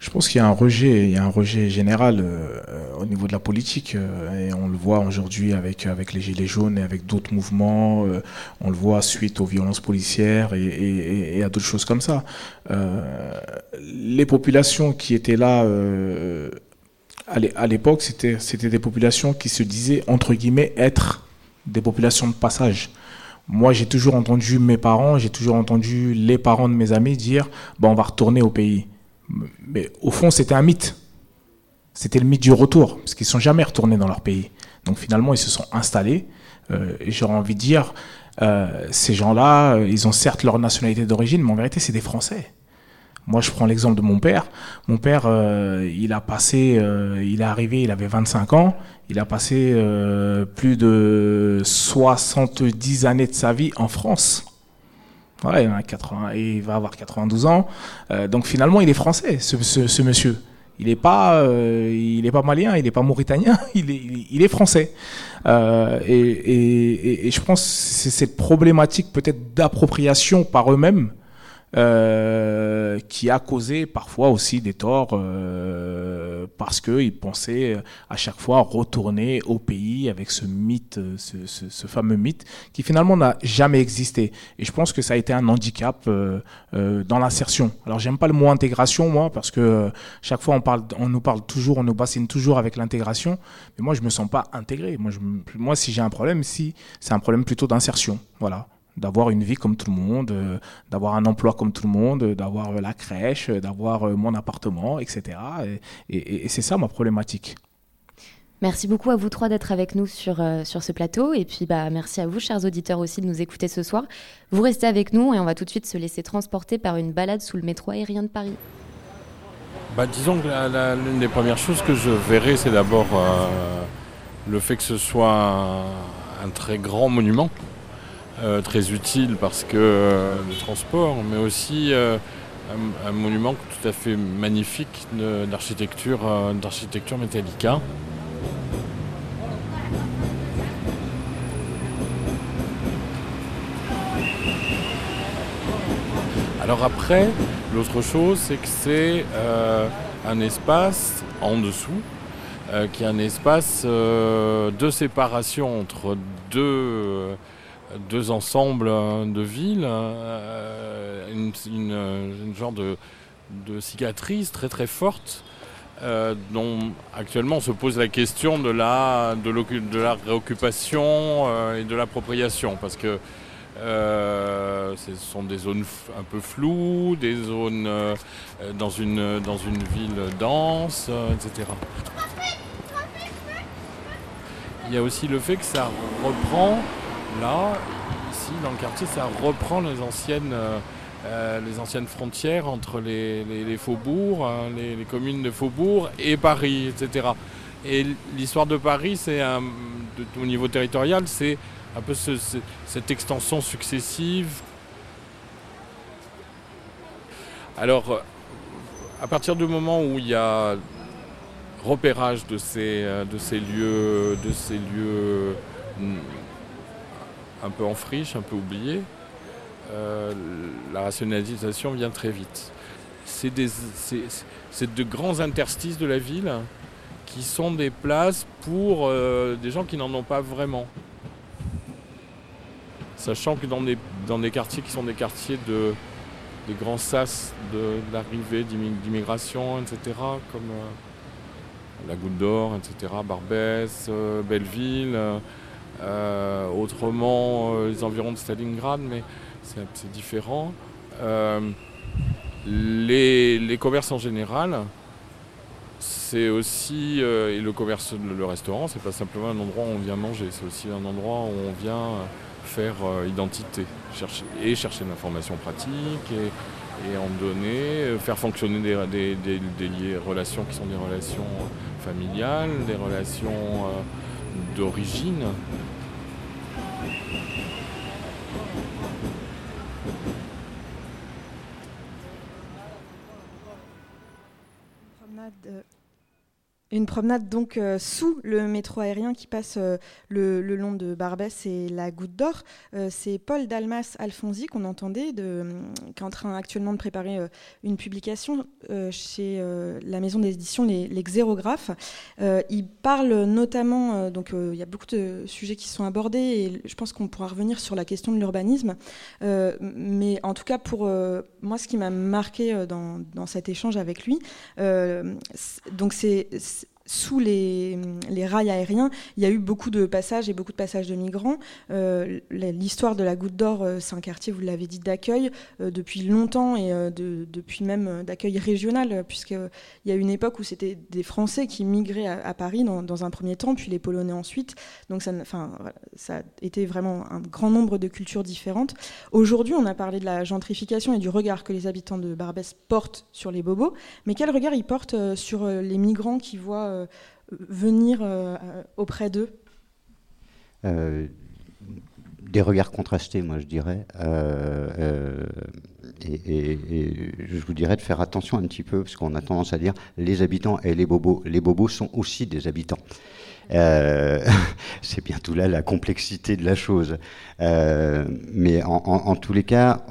Je pense qu'il y a un rejet, il y a un rejet général euh, euh, au niveau de la politique euh, et on le voit aujourd'hui avec avec les gilets jaunes et avec d'autres mouvements. euh, on le voit suite aux violences policières et, et- et à d'autres choses comme ça. Euh, les populations qui étaient là euh, à l'é- à l'époque, c'était c'était des populations qui se disaient entre guillemets être des populations de passage. Moi, j'ai toujours entendu mes parents, j'ai toujours entendu les parents de mes amis dire bon, on va retourner au pays. Mais au fond, c'était un mythe. C'était le mythe du retour, parce qu'ils ne sont jamais retournés dans leur pays. Donc finalement, ils se sont installés. Euh, j'aurais envie de dire, euh, ces gens-là, euh, ils ont certes leur nationalité d'origine, mais en vérité, c'est des Français. Moi, je prends l'exemple de mon père. Mon père, il a passé, il est arrivé, il avait 25 ans. Il a passé plus de 70 années de sa vie en France. Il, a 80, et il va avoir 92 ans. Euh, donc finalement, il est français, ce, ce- ce monsieur. Il n'est pas, euh, il est pas malien, il n'est pas mauritanien, il est, il- est français. Euh, et- et- et je pense que c'est cette problématique peut-être d'appropriation par eux-mêmes euh, qui a causé parfois aussi des torts euh, parce qu'ils pensaient à chaque fois retourner au pays avec ce mythe, ce, ce- ce fameux mythe qui finalement n'a jamais existé. Et je pense que ça a été un handicap euh, euh, dans l'insertion. Alors j'aime pas le mot intégration moi parce que euh, chaque fois on parle, on nous parle toujours, on nous bassine toujours avec l'intégration, mais moi je me sens pas intégré. Moi, je, moi si j'ai un problème, si c'est un problème plutôt d'insertion, voilà d'avoir une vie comme tout le monde, euh, d'avoir un emploi comme tout le monde, euh, d'avoir euh, la crèche, d'avoir euh, mon appartement, etc. Et, et- et c'est ça ma problématique. Merci beaucoup à vous trois d'être avec nous sur, euh, sur ce plateau. Et puis, bah, merci à vous, chers auditeurs, aussi de nous écouter ce soir. Vous restez avec nous et on va tout de suite se laisser transporter par une balade sous le métro aérien de Paris. Bah, disons que l'une des premières choses que je verrai, c'est d'abord euh, le fait que ce soit un, un très grand monument, euh, très utile parce que euh, le transport, mais aussi euh, un, monument tout à fait magnifique d'architecture d'architecture Metallica. Alors après, l'autre chose, c'est que c'est un espace en dessous qui est un espace de séparation entre deux, deux ensembles de villes, une, une, genre de, cicatrice très très forte. dont actuellement se pose la question de la, de, réoccupation et de l'appropriation parce que euh, ce sont des zones un peu floues, des zones euh, dans, une, dans une ville dense, euh, etc. Il y a aussi le fait que ça reprend, là, ici dans le quartier, ça reprend les anciennes, les anciennes frontières entre les, faubourgs, hein, les, communes de faubourg et Paris, etc. Et l'histoire de Paris, c'est au niveau territorial, c'est un peu cette extension successive. Alors, à partir du moment où il y a repérage de ces, ces lieux, de ces lieux mm, un peu en friche, un peu oubliés, euh, la rationalisation vient très vite. C'est de grands interstices de la ville qui sont des places pour euh, des gens qui n'en ont pas vraiment. Sachant que dans des, quartiers qui sont des quartiers de, des grands sas de, l'arrivée d'immigration, etc., comme euh, la Goutte d'Or, etc., Barbès, Belleville, autrement les environs de Stalingrad, mais c'est différent. Les, les, commerces en général, c'est aussi, et le commerce, le restaurant, c'est pas simplement un endroit où on vient manger, c'est aussi un endroit où on vient faire euh, identité, chercher, et chercher l'information pratique, et, en donner, euh, faire fonctionner des, relations qui sont des relations familiales, des relations euh, d'origine. Une promenade donc euh, sous le métro aérien qui passe euh, le, long de Barbès et la Goutte d'Or. Euh, c'est Paul Dalmas Alfonsi qu'on entendait, qui est en train actuellement de préparer une publication chez la maison d'édition Les, les Xérographes. il parle notamment, donc il y a beaucoup de sujets qui sont abordés et je pense qu'on pourra revenir sur la question de l'urbanisme. mais en tout cas, pour moi, ce qui m'a marqué dans, dans, cet échange avec lui, donc c'est sous les, rails aériens, il y a eu beaucoup de passages et beaucoup de passages de migrants. Euh, l'histoire de la Goutte d'Or, euh, c'est un quartier, vous l'avez dit, d'accueil euh, depuis longtemps et depuis même d'accueil régional, puisqu'il y a une époque où c'était des Français qui migraient à, Paris dans, un premier temps, puis les Polonais ensuite. Donc ça, enfin, ça a été vraiment un grand nombre de cultures différentes. Aujourd'hui, on a parlé de la gentrification et du regard que les habitants de Barbès portent sur les bobos, mais quel regard ils portent sur les migrants qui voient venir euh, auprès d'eux euh, Des regards contrastés, moi je dirais. Et, je vous dirais de faire attention un petit peu, parce qu'on a tendance à dire les habitants et les bobos. Les bobos sont aussi des habitants. c'est bien tout là la complexité de la chose. mais en, tous les cas,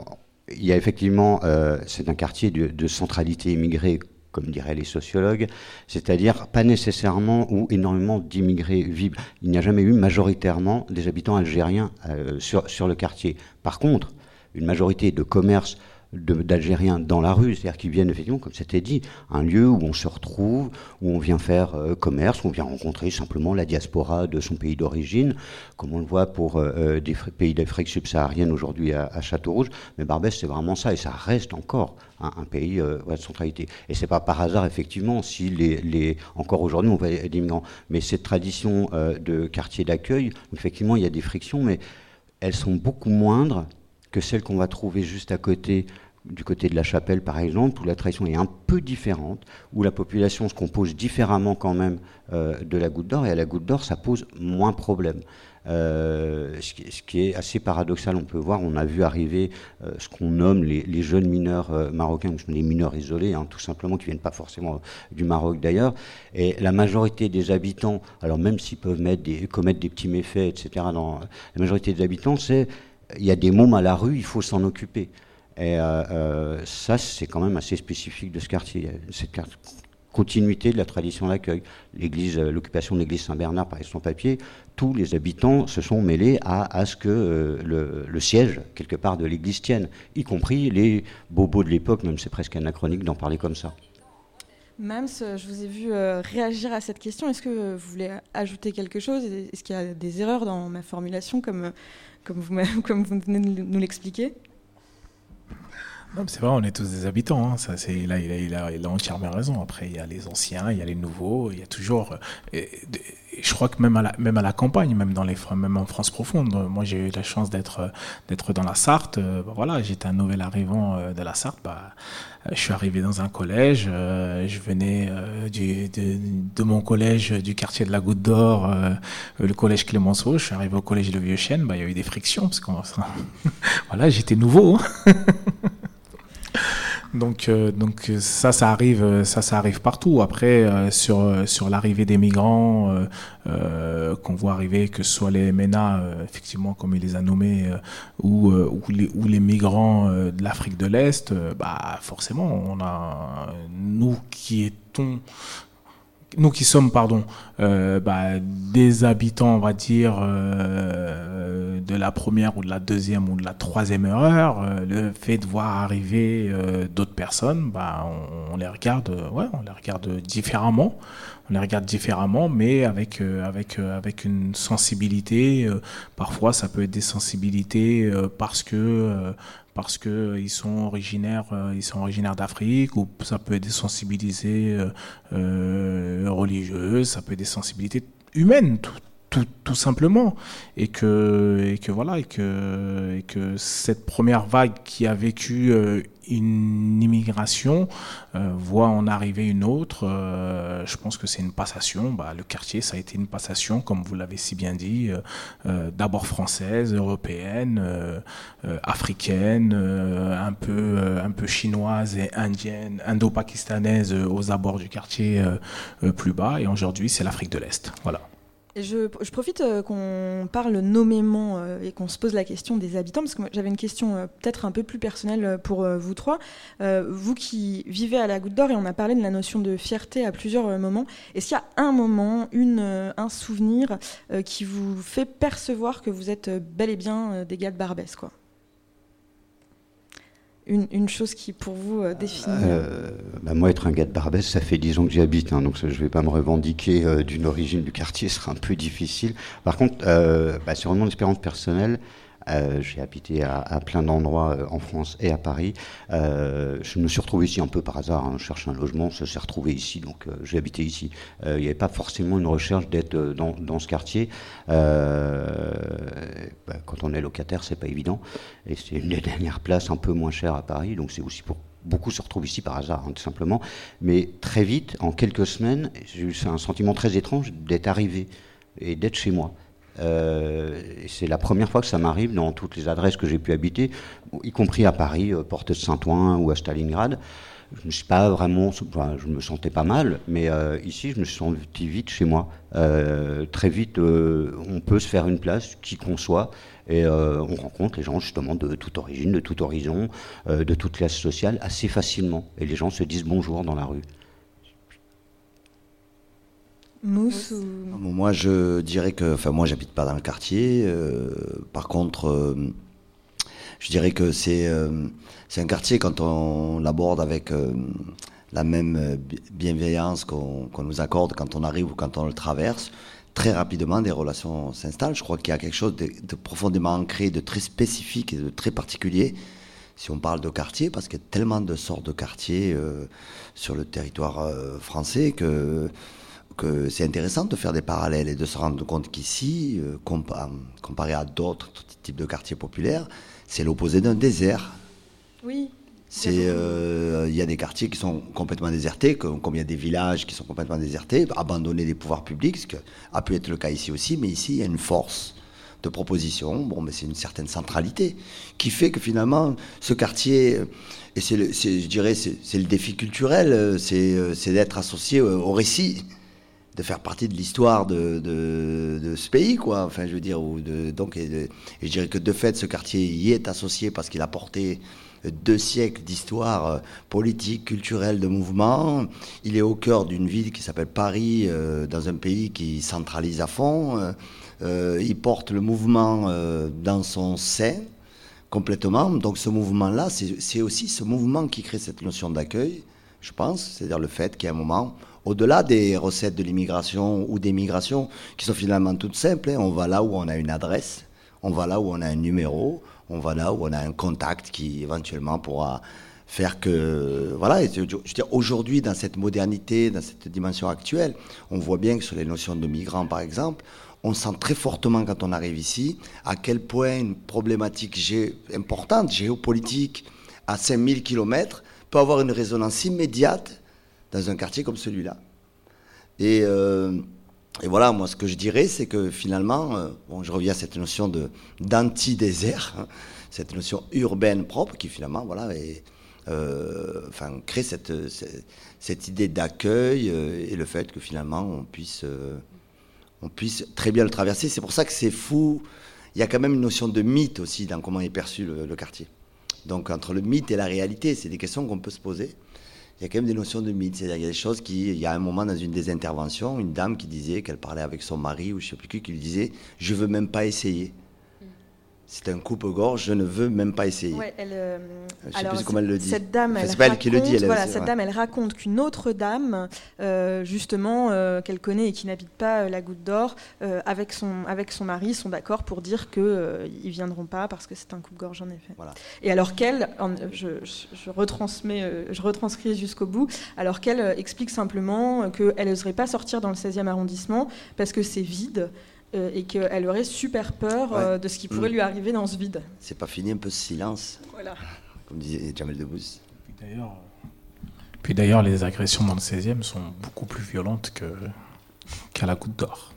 il y a effectivement, c'est un quartier de, de centralité immigrée comme diraient les sociologues, c'est-à-dire pas nécessairement où énormément d'immigrés vivent. Il n'y a jamais eu majoritairement des habitants algériens euh, sur, sur le quartier. Par contre, une majorité de commerces d'Algériens dans la rue, c'est-à-dire qu'ils viennent effectivement, comme c'était dit, un lieu où on se retrouve, où on vient faire euh, commerce, où on vient rencontrer simplement la diaspora de son pays d'origine, comme on le voit pour euh, euh, des pays d'Afrique subsaharienne aujourd'hui à, Château-Rouge. Mais Barbès, c'est vraiment ça, et ça reste encore un, pays de centralité. Et c'est pas par hasard, effectivement, si les, les encore aujourd'hui on voit des migrants. Mais cette tradition de quartier d'accueil, effectivement, il y a des frictions, mais elles sont beaucoup moindres que celle qu'on va trouver juste à côté, du côté de la chapelle par exemple, où la tradition est un peu différente, où la population se compose différemment quand même euh, de la goutte d'or, et à la goutte d'or ça pose moins problème. Euh, ce, qui, est assez paradoxal, on peut voir, on a vu arriver euh, ce qu'on nomme les, jeunes mineurs marocains, qui sont des mineurs isolés, hein, tout simplement, qui viennent pas forcément du Maroc d'ailleurs, et la majorité des habitants, alors même s'ils peuvent commettre des petits méfaits, etc., la majorité des habitants, c'est il y a des mômes à la rue, il faut s'en occuper. Et euh, euh, ça, c'est quand même assez spécifique de ce quartier. Cette continuité de la tradition d'accueil. Euh, l'occupation de l'église Saint-Bernard par son papier, tous les habitants se sont mêlés à, ce que le, siège, quelque part, de l'église tienne, y compris les bobos de l'époque, même c'est presque anachronique d'en parler comme ça. Mams, je vous ai vu réagir à cette question. Est-ce que vous voulez ajouter quelque chose? Est-ce qu'il y a des erreurs dans ma formulation, comme, comme, vous, comme vous venez de nous l'expliquer c'est vrai, on est tous des habitants. Hein. Ça, c'est là, il a, entièrement raison. Après, il y a les anciens, il y a les nouveaux, il y a toujours. Euh, je crois que même à la, campagne, même en France profonde. Moi, j'ai eu la chance d'être, d'être dans la Sarthe. Euh, bah, voilà, j'étais un nouvel arrivant euh, de la Sarthe. Bah, je suis arrivé dans un collège. je venais du, de, de, mon collège du quartier de la Goutte d'Or, le collège Clémenceau. Je suis arrivé au collège de Vieux-Chêne. Bah, il y a eu des frictions parce que voilà, j'étais nouveau. Hein. Donc, euh, donc ça, ça arrive, euh, ça, ça arrive partout. Après, euh, sur sur l'arrivée des migrants qu'on voit arriver, que ce soit les MENA, effectivement, comme il les a nommés, ou ou les, ou les migrants de l'Afrique de l'Est, bah forcément, on a nous qui étions nous qui sommes, pardon, euh, bah, des habitants, on va dire, euh, de la première ou de la deuxième ou de la troisième heure, euh, le fait de voir arriver euh, d'autres personnes, bah, on, on, les regarde, ouais, on les regarde différemment. On les regarde différemment, mais avec euh, avec avec une sensibilité. parfois, ça peut être des sensibilités parce que parce que ils sont originaires, euh, ils sont originaires d'Afrique, ou ça peut être des sensibilités euh, euh, religieuses, ça peut être des sensibilités humaines, tout, tout, simplement. Et que et que voilà et que et que cette première vague qui a vécu euh, une immigration euh, voit en arriver une autre euh, je pense que c'est une passation. Bah, le quartier ça a été une passation comme vous l'avez si bien dit d'abord française européenne africaine un peu un peu chinoise et indienne indo-pakistanaise aux abords du quartier plus bas. Et aujourd'hui c'est l'Afrique de l'Est. Voilà je, profite euh, qu'on parle nommément euh, et qu'on se pose la question des habitants, parce que j'avais une question euh, peut-être un peu plus personnelle pour vous trois. vous qui vivez à la Goutte d'Or, et on a parlé de la notion de fierté à plusieurs moments, est-ce qu'il y a un moment, une, un souvenir qui vous fait percevoir que vous êtes bel et bien des gars de Barbès quoi? Une, chose qui, pour vous, euh, définit euh, bah, Moi, être un gars de Barbès, ça fait 10 ans que j'y habite, hein, donc je ne vais pas me revendiquer euh, d'une origine du quartier, ce sera un peu difficile. Par contre, bah, sur mon expérience personnelle, euh, j'ai habité à, plein d'endroits euh, en France et à Paris. Euh, je me suis retrouvé ici un peu par hasard. Hein, je cherche un logement, ça s'est retrouvé ici, donc j'ai habité ici. Il n'y avait pas forcément une recherche d'être dans, dans, ce quartier. Bah, quand on est locataire, c'est pas évident. Et c'est une des dernières places un peu moins chères à Paris, donc c'est aussi pour beaucoup se retrouvent ici par hasard, hein, tout simplement. Mais très vite, en quelques semaines, j'ai eu un sentiment très étrange d'être arrivé et d'être chez moi. Euh, c'est la première fois que ça m'arrive dans toutes les adresses que j'ai pu habiter, y compris à Paris, euh, Porte de Saint-Ouen ou à Stalingrad. Je ne suis pas vraiment, je me sentais pas mal, mais euh, ici, je me suis senti vite chez moi. Très vite, on peut se faire une place, qui qu'on soit, et on rencontre les gens justement de toute origine, de tout horizon, de toute classe sociale assez facilement. Et les gens se disent bonjour dans la rue. Mousse Moi, je dirais que, enfin, moi, j'habite pas dans le quartier. Euh, par contre, euh, je dirais que c'est euh, c'est un quartier quand on l'aborde avec la même bienveillance qu'on nous accorde quand on arrive ou quand on le traverse. Très rapidement, des relations s'installent. Je crois qu'il y a quelque chose de, de, profondément ancré, de très spécifique et de très particulier. Si on parle de quartier, parce qu'il y a tellement de sortes de quartiers sur le territoire français que c'est intéressant de faire des parallèles et de se rendre compte qu'ici, euh, comparé à d'autres types de quartiers populaires, c'est l'opposé d'un désert. Oui. C'est, euh, il y a des quartiers qui sont complètement désertés, comme, il y a des villages qui sont complètement désertés, abandonnés des pouvoirs publics, ce qui a pu être le cas ici aussi, mais ici il y a une force de proposition, bon, mais c'est une certaine centralité qui fait que finalement ce quartier, et c'est, je dirais, c'est, le défi culturel, c'est d'être associé au récit de faire partie de l'histoire de, de, ce pays, quoi. Enfin, je veux dire, donc, je dirais que de fait, ce quartier y est associé parce qu'il a porté deux siècles d'histoire euh, politique, culturelle, de mouvement. Il est au cœur d'une ville qui s'appelle Paris, euh, dans un pays qui centralise à fond. Euh, il porte le mouvement dans son sein complètement. Donc ce mouvement-là, c'est aussi ce mouvement qui crée cette notion d'accueil, je pense. C'est-à-dire le fait qu'à un moment, au-delà des recettes de l'immigration ou des migrations, qui sont finalement toutes simples, hein, on va là où on a une adresse, on va là où on a un numéro, on va là où on a un contact qui éventuellement pourra faire que voilà je veux dire aujourd'hui dans cette modernité dans cette dimension actuelle on voit bien que sur les notions de migrants par exemple on sent très fortement quand on arrive ici à quel point une problématique importante géopolitique à 5000 km peut avoir une résonance immédiate dans un quartier comme celui-là et, euh, et voilà, moi, ce que je dirais, c'est que finalement, euh, bon, je reviens à cette notion de d'anti-désert, hein, cette notion urbaine propre, qui finalement, voilà, euh, enfin, crée cette, cette, idée d'accueil et le fait que finalement, on puisse, on puisse très bien le traverser. C'est pour ça que c'est fou. Il y a quand même une notion de mythe aussi dans comment est perçu le quartier. Donc, entre le mythe et la réalité, c'est des questions qu'on peut se poser il y a quand même des notions de mythe. C'est-à-dire, il y a des choses qui. Il y a un moment dans une des interventions, une dame qui disait qu'elle parlait avec son mari ou je ne sais plus qui, qui lui disait Je veux même pas essayer. C'est un coupe-gorge, je ne veux même pas essayer. Ouais, elle, euh, Je sais alors, plus comment elle le dit. Cette dame, Enfin, elle c'est pas elle qui le dit, raconte- elle, voilà, cette dame, elle raconte qu'une autre dame, euh, justement, euh, qu'elle connaît et qui n'habite pas la Goutte d'Or, avec son avec son mari, sont d'accord pour dire que euh, ils viendront pas parce que c'est un coupe-gorge en effet. Voilà. Et alors qu'elle, je, retransmets, je retranscris jusqu'au bout, alors qu'elle explique simplement qu'elle n'oserait pas sortir dans le 16e arrondissement parce que c'est vide. Euh, et qu'elle aurait super peur euh, Ouais. de ce qui pourrait Mm. lui arriver dans ce vide. C'est pas fini un peu ce silence Voilà. Comme disait Jamel Debbouze. D'ailleurs, Puis d'ailleurs, les agressions dans le 16e sont beaucoup plus violentes que qu'à la Goutte d'Or.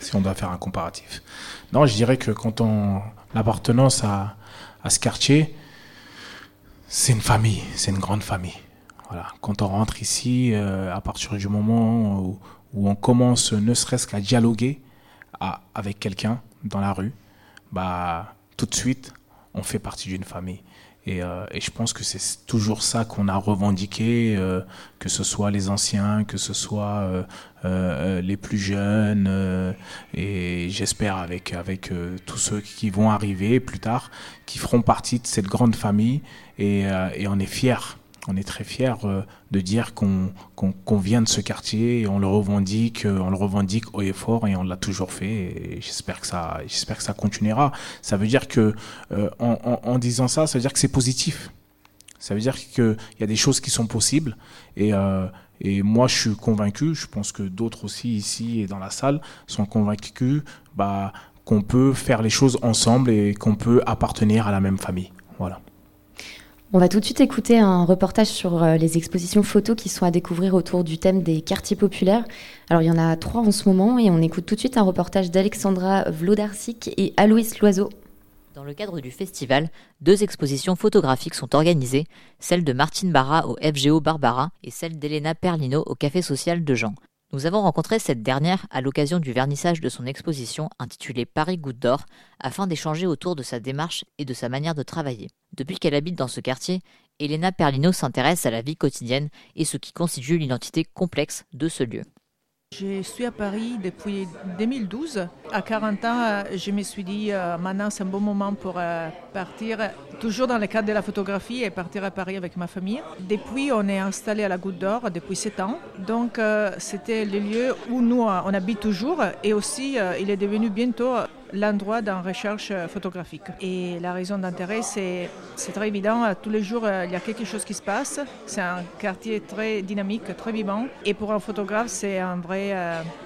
Si on doit faire un comparatif. Non, je dirais que quand on l'appartenance à, à ce quartier, c'est une famille, c'est une grande famille. Voilà. Quand on rentre ici, euh, à partir du moment où, où on commence ne serait-ce qu'à dialoguer avec quelqu'un dans la rue, bah, tout de suite, on fait partie d'une famille. Et, euh, je pense que c'est toujours ça qu'on a revendiqué, euh, que ce soit les anciens, que ce soit euh, les plus jeunes, et j'espère avec, avec tous ceux qui vont arriver plus tard, qui feront partie de cette grande famille, et, et on est fiers. On est très fiers euh, de dire qu'on vient de ce quartier et on le revendique, euh, on le revendique haut et fort et on l'a toujours fait. J'espère que ça, j'espère que ça continuera. Ça veut dire que euh, en, disant ça, ça veut dire que c'est positif. Ça veut dire qu'il y a des choses qui sont possibles et, et moi je suis convaincu, je pense que d'autres aussi ici et dans la salle sont convaincus bah, qu'on peut faire les choses ensemble et qu'on peut appartenir à la même famille. Voilà. On va tout de suite écouter un reportage sur euh, les expositions photos qui sont à découvrir autour du thème des quartiers populaires. Alors il y en a trois en ce moment et on écoute tout de suite un reportage d'Alexandra Vlodarczyk et Aloïs Loiseau. Dans le cadre du festival, deux expositions photographiques sont organisées, celle de Martine Barra au FGO Barbara et celle d'Elena Perlino au Café Social de Jean. Nous avons rencontré cette dernière à l'occasion du vernissage de son exposition intitulée Paris Goutte d'Or afin d'échanger autour de sa démarche et de sa manière de travailler. Depuis qu'elle habite dans ce quartier, Elena Perlino s'intéresse à la vie quotidienne et ce qui constitue l'identité complexe de ce lieu. Je suis à Paris depuis 2012. À 40 ans, je me suis dit, euh, maintenant c'est un bon moment pour euh, partir, toujours dans le cadre de la photographie, et partir à Paris avec ma famille. Depuis, on est installé à la Goutte d'Or depuis 7 ans. Donc euh, c'était le lieu où nous, on habite toujours. Et aussi, il est devenu bientôt l'endroit d'une recherche euh, photographique. Et la raison d'intérêt, c'est c'est très évident. Euh, Tous les jours, euh, il y a quelque chose qui se passe. C'est un quartier très dynamique, très vivant. Et pour un photographe, c'est un vrai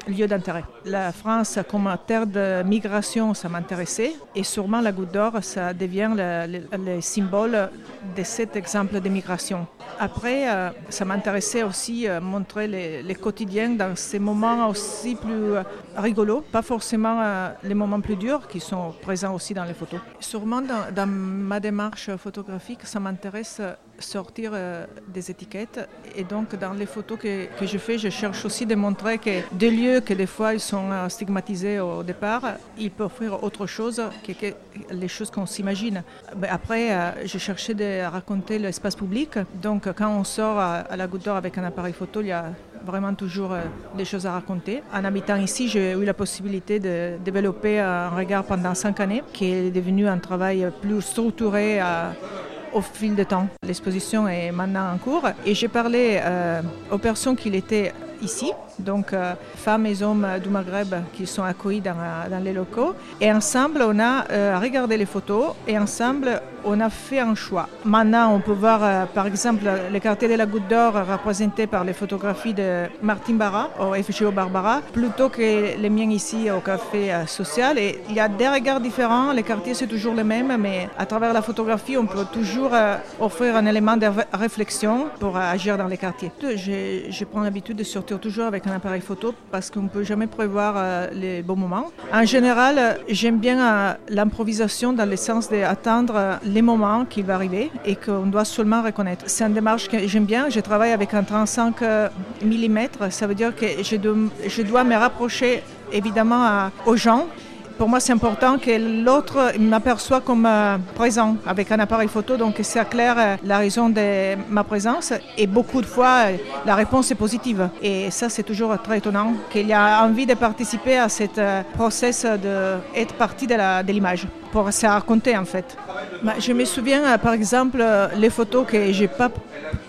lieu d'intérêt. La France, comme terre de migration, ça m'intéressait. Et sûrement, la Goutte d'Or, ça devient le, le- le symbole de cet exemple de migration. Après, ça m'intéressait aussi euh, montrer les, les quotidiens dans ces moments aussi plus rigolos, pas forcément les moments plus plus durs qui sont présents aussi dans les photos. Sûrement dans, ma démarche photographique, ça m'intéresse sortir euh, des étiquettes et donc dans les photos que, que, je fais, je cherche aussi de montrer que des lieux que des fois ils sont euh, stigmatisés au départ, ils peuvent offrir autre chose que, que les choses qu'on s'imagine. Après, euh, je cherchais de raconter l'espace public, donc quand on sort à, à la goutte d'or avec un appareil photo, il y a vraiment toujours euh, des choses à raconter. En habitant ici, j'ai eu la possibilité de développer un regard pendant cinq années, qui est devenu un travail plus structuré à, au fil du temps. L'exposition est maintenant en cours et j'ai parlé euh, aux personnes qui étaient ici, donc euh, femmes et hommes du Maghreb qui sont accueillis dans, les locaux. Et ensemble, on a euh, regardé les photos et ensemble, on a fait un choix. Maintenant, on peut voir euh, par exemple le quartier de la Goutte d'Or représenté par les photographies de Martin Barra au FGO Barbara, plutôt que les miens ici au Café euh, Social. Et il y a des regards différents, les quartiers c'est toujours les mêmes, mais à travers la photographie, on peut toujours euh, offrir un élément de réflexion pour agir dans les quartiers. Je, prends l'habitude de sortir toujours avec un appareil photo parce qu'on ne peut jamais prévoir les bons moments. En général, j'aime bien l'improvisation dans le sens d'attendre les moments qui vont arriver et qu'on doit seulement reconnaître. C'est une démarche que j'aime bien. Je travaille avec un 35 mm. Ça veut dire que je dois, me rapprocher évidemment aux gens pour moi, c'est important que l'autre m'aperçoit comme euh, présent avec un appareil photo, donc c'est clair euh, la raison de ma présence. Et beaucoup de fois, euh, la réponse est positive. Et ça, c'est toujours très étonnant qu'il y a envie de participer à ce process d'être partie de l'image pour se raconter en fait. Je me souviens, par exemple, les photos que j'ai pas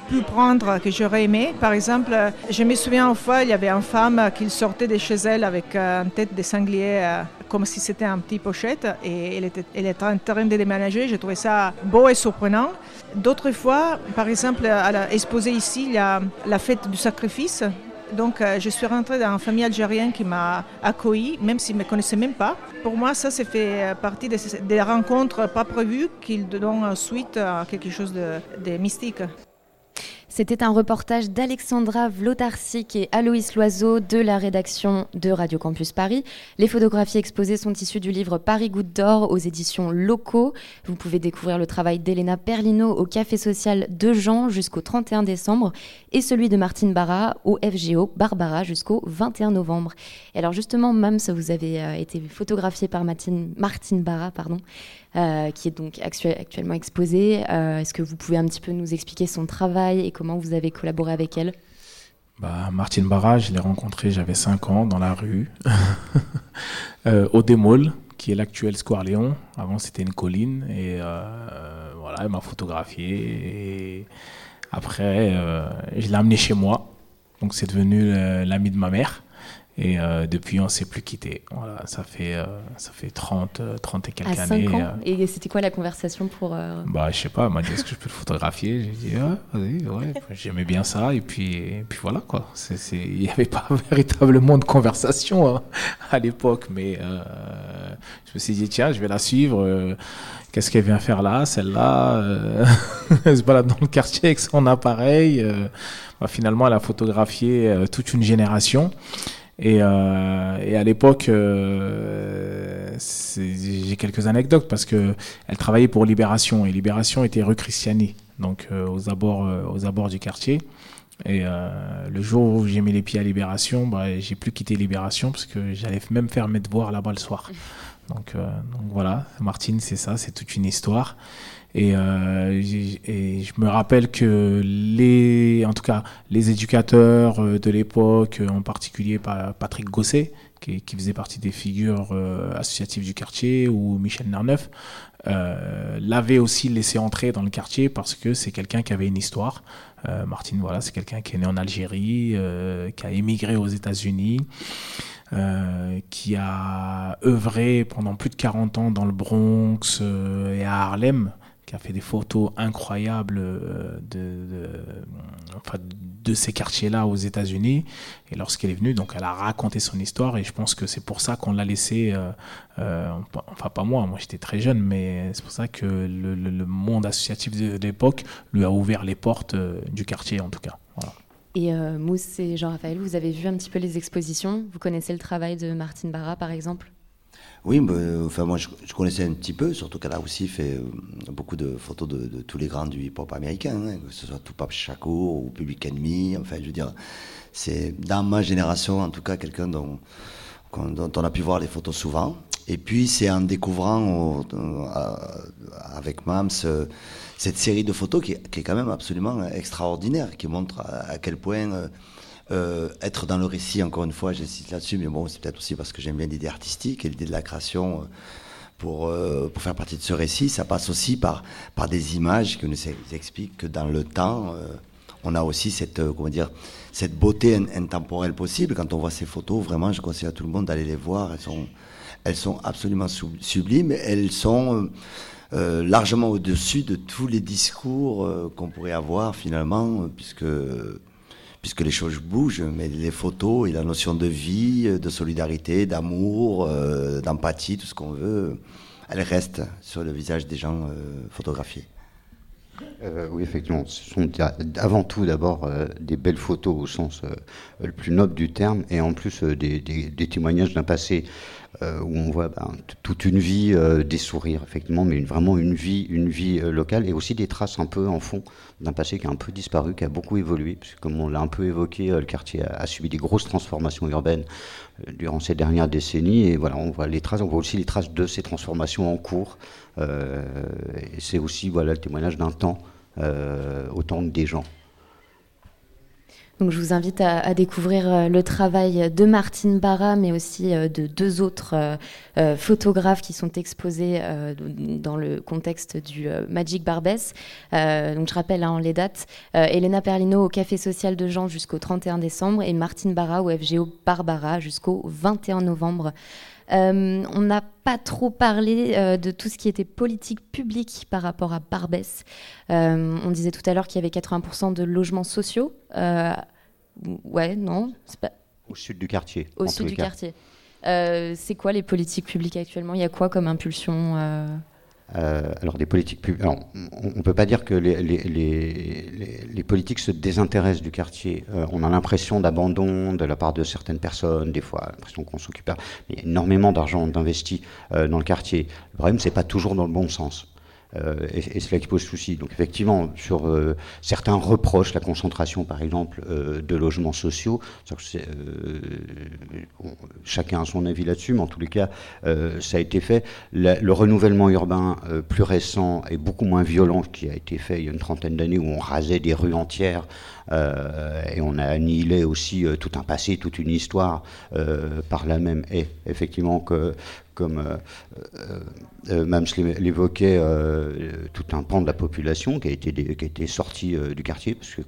pu prendre que j'aurais aimé. Par exemple, je me souviens une fois, il y avait une femme qui sortait de chez elle avec une tête de sanglier comme si c'était un petit pochette et elle était, elle en train de déménager. J'ai trouvé ça beau et surprenant. D'autres fois, par exemple, à la, exposé ici, il y a la fête du sacrifice. Donc, euh, je suis rentrée dans une famille algérienne qui m'a accueilli, même s'ils ne me connaissaient même pas. Pour moi, ça, c'est fait partie des, rencontres pas prévues qui donnent suite à quelque chose de mystique. C'était un reportage d'Alexandra Vlotarsik et Aloïs Loiseau de la rédaction de Radio Campus Paris. Les photographies exposées sont issues du livre Paris Goutte d'Or aux éditions Locaux. Vous pouvez découvrir le travail d'Elena Perlino au Café Social de Jean jusqu'au 31 décembre et celui de Martine Barra au FGO Barbara jusqu'au 21 novembre. Et alors justement, Mams, vous avez euh, été photographiée par Martine, Martine Barra, pardon. Euh, qui est donc actuel, actuellement exposée. Euh, Est-ce que vous pouvez un petit peu nous expliquer son travail et comment vous avez collaboré avec elle? Bah, Martine Barra, je l'ai rencontrée, j'avais 5 ans, dans la rue, euh, au Démol, qui est l'actuel Square Léon. Avant, c'était une colline. Et voilà, elle m'a photographié. Et après, je l'ai amené chez moi. Donc, c'est devenu l'ami de ma mère. Et euh, depuis, on ne s'est plus quitté. Voilà, ça fait, euh, ça fait 30, 30 et quelques à années. 5 ans. Et c'était quoi la conversation pour. Euh... Bah, je sais pas, elle m'a dit est-ce que je peux le photographier? J'ai dit ah, vas-y, ouais. J'aimais bien ça. Et puis, et puis voilà, quoi. Il n'y avait pas véritablement de conversation hein, à l'époque. Mais euh, je me suis dit tiens, je vais la suivre. Qu'est-ce qu'elle vient faire là Celle-là Elle se balade dans le quartier avec son appareil. Bah, finalement, elle a photographié toute une génération. Et, euh, et, à l'époque, euh, j'ai quelques anecdotes parce que elle travaillait pour Libération et Libération était rue Christiani, donc euh, aux abords, aux abords du quartier. Et le jour où j'ai mis les pieds à Libération, bah, j'ai plus quitté Libération parce que j'allais même faire mes devoirs là-bas le soir. Donc, donc voilà, Martine, c'est ça, c'est toute une histoire. Et, euh, et, je me rappelle que les, en tout cas, les éducateurs de l'époque, en particulier Patrick Gosset, qui, faisait partie des figures euh, associatives du quartier, ou Michel Nerneuf, euh, l'avaient aussi laissé entrer dans le quartier parce que c'est quelqu'un qui avait une histoire. Euh, Martine, voilà, c'est quelqu'un qui est né en Algérie, qui a émigré aux États-Unis. Euh, qui a œuvré pendant plus de 40 ans dans le Bronx et à Harlem, qui a fait des photos incroyables de, de, enfin, de ces quartiers-là aux États-Unis. Et lorsqu'elle est venue, donc elle a raconté son histoire. Et je pense que c'est pour ça qu'on l'a laissé. Euh, euh, enfin, pas moi, moi j'étais très jeune, mais c'est pour ça que le, monde associatif de l'époque lui a ouvert les portes euh, du quartier, en tout cas. Et euh, Mousse et Jean-Raphaël, vous avez vu un petit peu les expositions? Vous connaissez le travail de Martine Barra, par exemple? Oui, enfin, moi je, connaissais un petit peu, surtout qu'elle a aussi fait beaucoup de photos de, tous les grands du hip-hop américain, hein, que ce soit Tupac Shakur ou Public Enemy. Enfin, je veux dire, c'est dans ma génération en tout cas quelqu'un dont, on a pu voir les photos souvent. Et puis c'est en découvrant euh, avec Mams cette série de photos qui, est quand même absolument extraordinaire, qui montre à, quel point euh, euh, être dans le récit, encore une fois, j'insiste là-dessus, mais bon, c'est peut-être aussi parce que j'aime bien l'idée artistique et l'idée de la création. pour, pour faire partie de ce récit, ça passe aussi par, par des images qui nous expliquent que dans le temps, on a aussi cette, comment dire, cette beauté intemporelle possible. Quand on voit ces photos, vraiment, je conseille à tout le monde d'aller les voir. Elles sont, elles sont absolument sublimes. Elles sont euh, euh, largement au-dessus de tous les discours euh, qu'on pourrait avoir finalement, puisque, puisque les choses bougent. Mais les photos et la notion de vie, de solidarité, d'amour, d'empathie, tout ce qu'on veut, elles restent sur le visage des gens photographiés. Euh, oui, effectivement, ce sont avant tout d'abord euh, des belles photos au sens euh, le plus noble du terme, et en plus des, témoignages d'un passé où on voit ben, toute une vie, des sourires, effectivement, mais vraiment une vie, une vie locale, et aussi des traces un peu en fond d'un passé qui a un peu disparu, qui a beaucoup évolué, puisque comme on l'a un peu évoqué, le quartier a, subi des grosses transformations urbaines durant ces dernières décennies, et voilà, on voit les traces, on voit aussi les traces de ces transformations en cours. et c'est aussi voilà le témoignage d'un temps euh, autant que des gens. Donc je vous invite à, découvrir euh, le travail de Martine Barra, mais aussi euh, de deux autres photographes qui sont exposés dans le contexte du Magic Barbès. donc je rappelle hein, les dates. Elena Perlino au Café Social de Jean jusqu'au 31 décembre et Martine Barra au FGO Barbara jusqu'au 21 novembre. Euh, on n'a pas trop parlé euh, de tout ce qui était politique publique par rapport à Barbès. Euh, on disait tout à l'heure qu'il y avait 80% de logements sociaux. ouais, non pas... Au sud du quartier. Au sud du quartier. c'est quoi les politiques publiques actuellement? Il y a quoi comme impulsion euh, alors des politiques publiques. on ne peut pas dire que les, les, politiques se désintéressent du quartier. Euh, on a l'impression d'abandon de la part de certaines personnes, des fois l'impression qu'on s'occupe. Il y énormément d'argent investi euh, dans le quartier. Le problème, c'est pas toujours dans le bon sens. Euh, et, c'est là qui pose souci. Donc effectivement, sur euh, certains reproches, la concentration par exemple euh, de logements sociaux, chacun a son avis là-dessus, mais en tous les cas, ça a été fait. le renouvellement urbain plus récent est beaucoup moins violent qui a été fait il y a une trentaine d'années où on rasait des rues entières et on a annihilé aussi tout un passé, toute une histoire par là même. Et effectivement comme euh, euh, euh l'évoquait, euh, tout un pan de la population qui a été, qui a été sorti du quartier. Parce que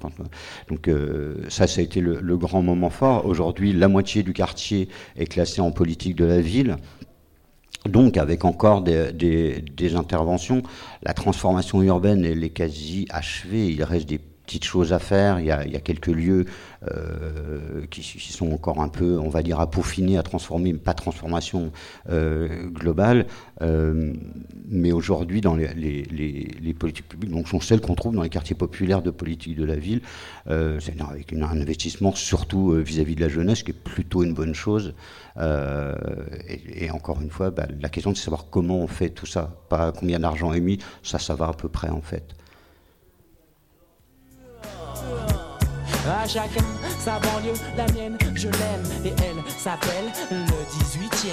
donc ça, ça a été le, grand moment fort. Aujourd'hui, la moitié du quartier est classé en politique de la ville. Donc, avec encore des, des, interventions, la transformation urbaine, elle est quasi achevée. Il reste des petites choses à faire. Il y a, quelques lieux euh, qui, sont encore un peu, on va dire, à peaufiner, à transformer, pas transformation euh, globale. Euh, mais aujourd'hui, dans les, les, politiques publiques, donc sont celles qu'on trouve dans les quartiers populaires de politique de la ville, c'est avec un investissement surtout vis-à-vis de la jeunesse, qui est plutôt une bonne chose. Et, encore une fois, bah, la question de savoir comment on fait tout ça, pas combien d'argent est mis, ça, ça va à peu près en fait. À chacun sa banlieue, la mienne, je l'aime et elle s'appelle le 18e.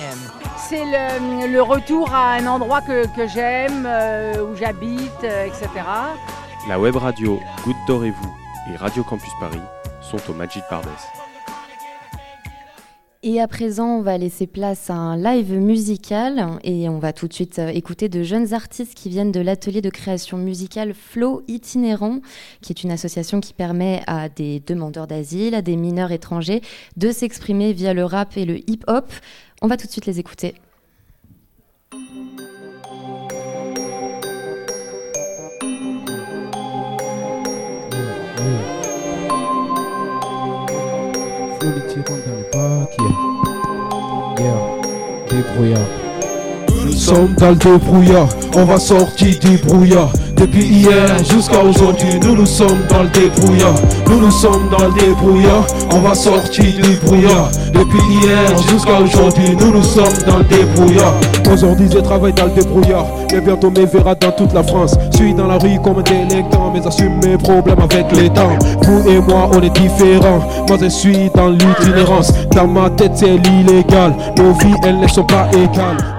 C'est le, retour à un endroit que, j'aime, euh, où j'habite, euh, etc. La web radio Goutte d'Or et vous et Radio Campus Paris sont au Magic Barbès. Et à présent, on va laisser place à un live musical et on va tout de suite euh, écouter de jeunes artistes qui viennent de l'atelier de création musicale Flow Itinérant, qui est une association qui permet à des demandeurs d'asile, à des mineurs étrangers de s'exprimer via le rap et le hip-hop. On va tout de suite les écouter. Nous sommes le débrouillard, on va sortir du brouillard Depuis hier jusqu'à aujourd'hui, nous nous sommes dans le débrouillard. Nous nous sommes dans le débrouillard. On va sortir du brouillard. Depuis hier jusqu'à aujourd'hui, nous nous sommes dans le débrouillard. Aujourd'hui, je travaille dans le débrouillard. Mais bientôt me verra dans toute la France. Suis dans la rue comme un délinquant, mais assume mes problèmes avec les temps. Vous et moi, on est différents. Moi, je suis dans l'itinérance. Dans ma tête, c'est l'illégal. Nos vies, elles ne sont pas égales.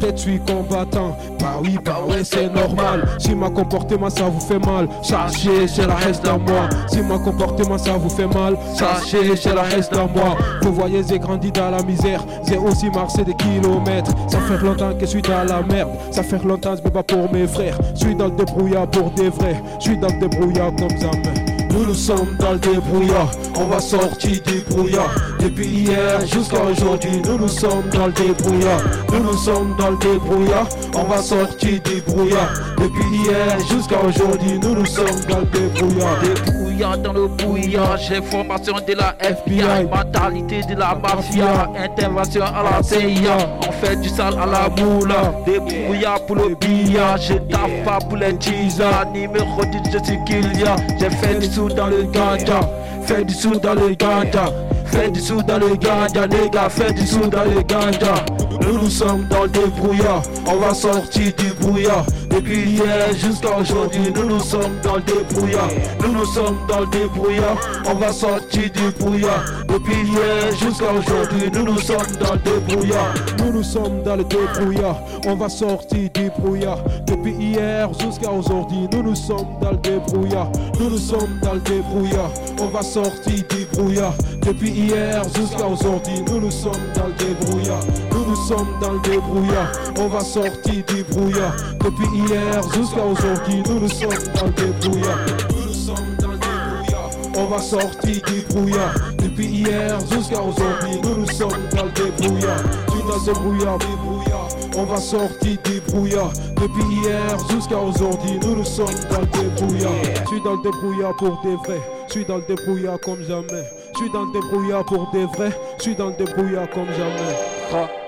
Tête, je suis combattant. Bah oui, bah ouais, c'est normal. Si ma comportement, ça vous fait mal, sachez, c'est la reste dans moi. Si ma comportement, ça vous fait mal, sachez, c'est la reste dans moi. Vous voyez, j'ai grandi dans la misère. J'ai aussi marché des kilomètres. Ça fait longtemps que je suis dans la merde. Ça fait longtemps que je me bats pour mes frères. Je suis dans le débrouillard pour des vrais. Je suis dans le débrouillard comme jamais. Nous nous sommes dans le débrouillard, on va sortir du brouillard. Depuis hier jusqu'à aujourd'hui, nous nous sommes dans le débrouillard. Nous nous sommes dans le débrouillard, on va sortir du brouillard. Depuis hier jusqu'à aujourd'hui, nous nous sommes dans le débrouillard. Dans le brouillard, j'ai formation de la FBI, mentalité de la mafia, intervention à la CIA. On fait du sale à la moula, débrouillard pour le billard, je taffe pas pour les teasers. Numéro 10, je suis Kylian, j'ai fait du sous dans le ganja, fais du sous dans le ganja. Fais du sous dans le ganja, les gars, fais du sous dans le ganja. Nous nous sommes dans le débrouillard, on va sortir du brouillard. Depuis hier jusqu'à aujourd'hui, nous nous sommes dans le débrouillard. Nous nous sommes dans le débrouillard, on va sortir du brouillard. Depuis hier jusqu'à aujourd'hui, nous nous sommes dans le débrouillard. Nous nous sommes dans le débrouillard, on va sortir du brouillard. Depuis hier jusqu'à aujourd'hui, nous nous sommes dans le débrouillard. Nous nous sommes dans le débrouillard, on va sortir du brouillard. Depuis hier jusqu'à aujourd'hui, nous nous sommes dans le débrouillard. Nous nous sommes dans le débrouillard, on va sortir du brouillard. Depuis hier jusqu'à aujourd'hui, nous nous sommes dans le débrouillard. On va sortir du brouillard. Depuis hier jusqu'à aujourd'hui, nous nous sommes dans le débrouillard. Suis dans débrouillard, débrouillard. On va sortir du brouillard. Depuis hier jusqu'à aujourd'hui, nous nous sommes dans le débrouillard. Je suis dans le débrouillard pour des vrais. Je suis dans le débrouillard comme jamais. Je suis dans le débrouillard pour des vrais. Je suis dans le débrouillard comme jamais. Ah.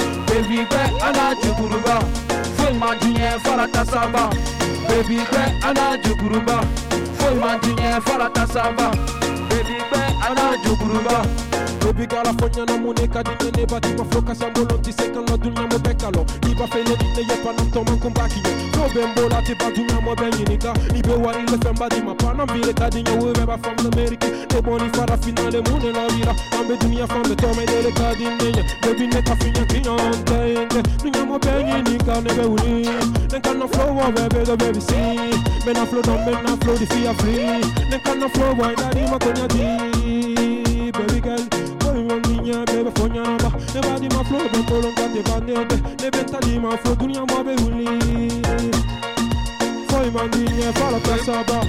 Baby be ana juguruba. Foi mandinha fala caçaba Baby be ana juguruba. Foi mandinha fala caçaba Baby be ana juguruba Baby girl a fonya na mune kadine ne bati ma floka sambolo ti sekan la dunya mo bekalo Ni ba fele ni ne yepa nam to man kom baki No bembo la ti ba dunya mo ben yinika Ni be wari le femba di ma panam bile kadinya we be ba fam le meriki Ne boni fara finale mune la vira Ambe dunya fam be tome de le kadine ya Baby ne ka finya kinya ante ende Dunya mo ben yinika ne be uni Nen kan na flow wa bebe do baby see? Men na flow down men na flow di fia free. Nen kan na flow wa ina di ma konya Baby girl Niña bebe fonya namba Ne ba di ma flow ben bolon ba nebe Ne benta di ma flow dunya mo be uli Foy man niña fala tasaba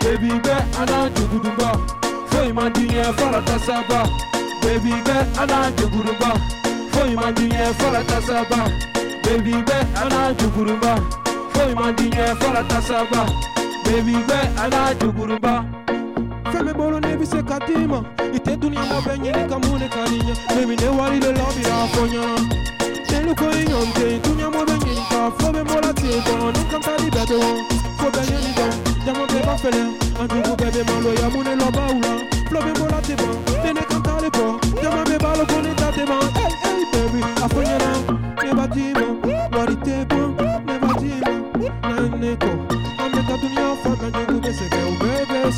Baby be ana jugudumba Foy man niña fala tasaba Baby be ana jugudumba Foy man niña fala tasaba Baby be ana jugudumba Foy man niña fala tasaba Baby be ana jugudumba Feme bolo nevi se katima Ite dunia benye ni kamune kaninya. Mimi ne wali le labi la fonya Nelu ko inyonte Dunia mo ni ka. Fobe mola tiko Nukanta di bete won Ko benye ni don Diamante ba fele. Anju bebe malo ya mune lo ula Flobe mola tiko Nene kanta po. Diamante me balo kone tate man Hey hey baby Afonya na Neba tima Wari te bon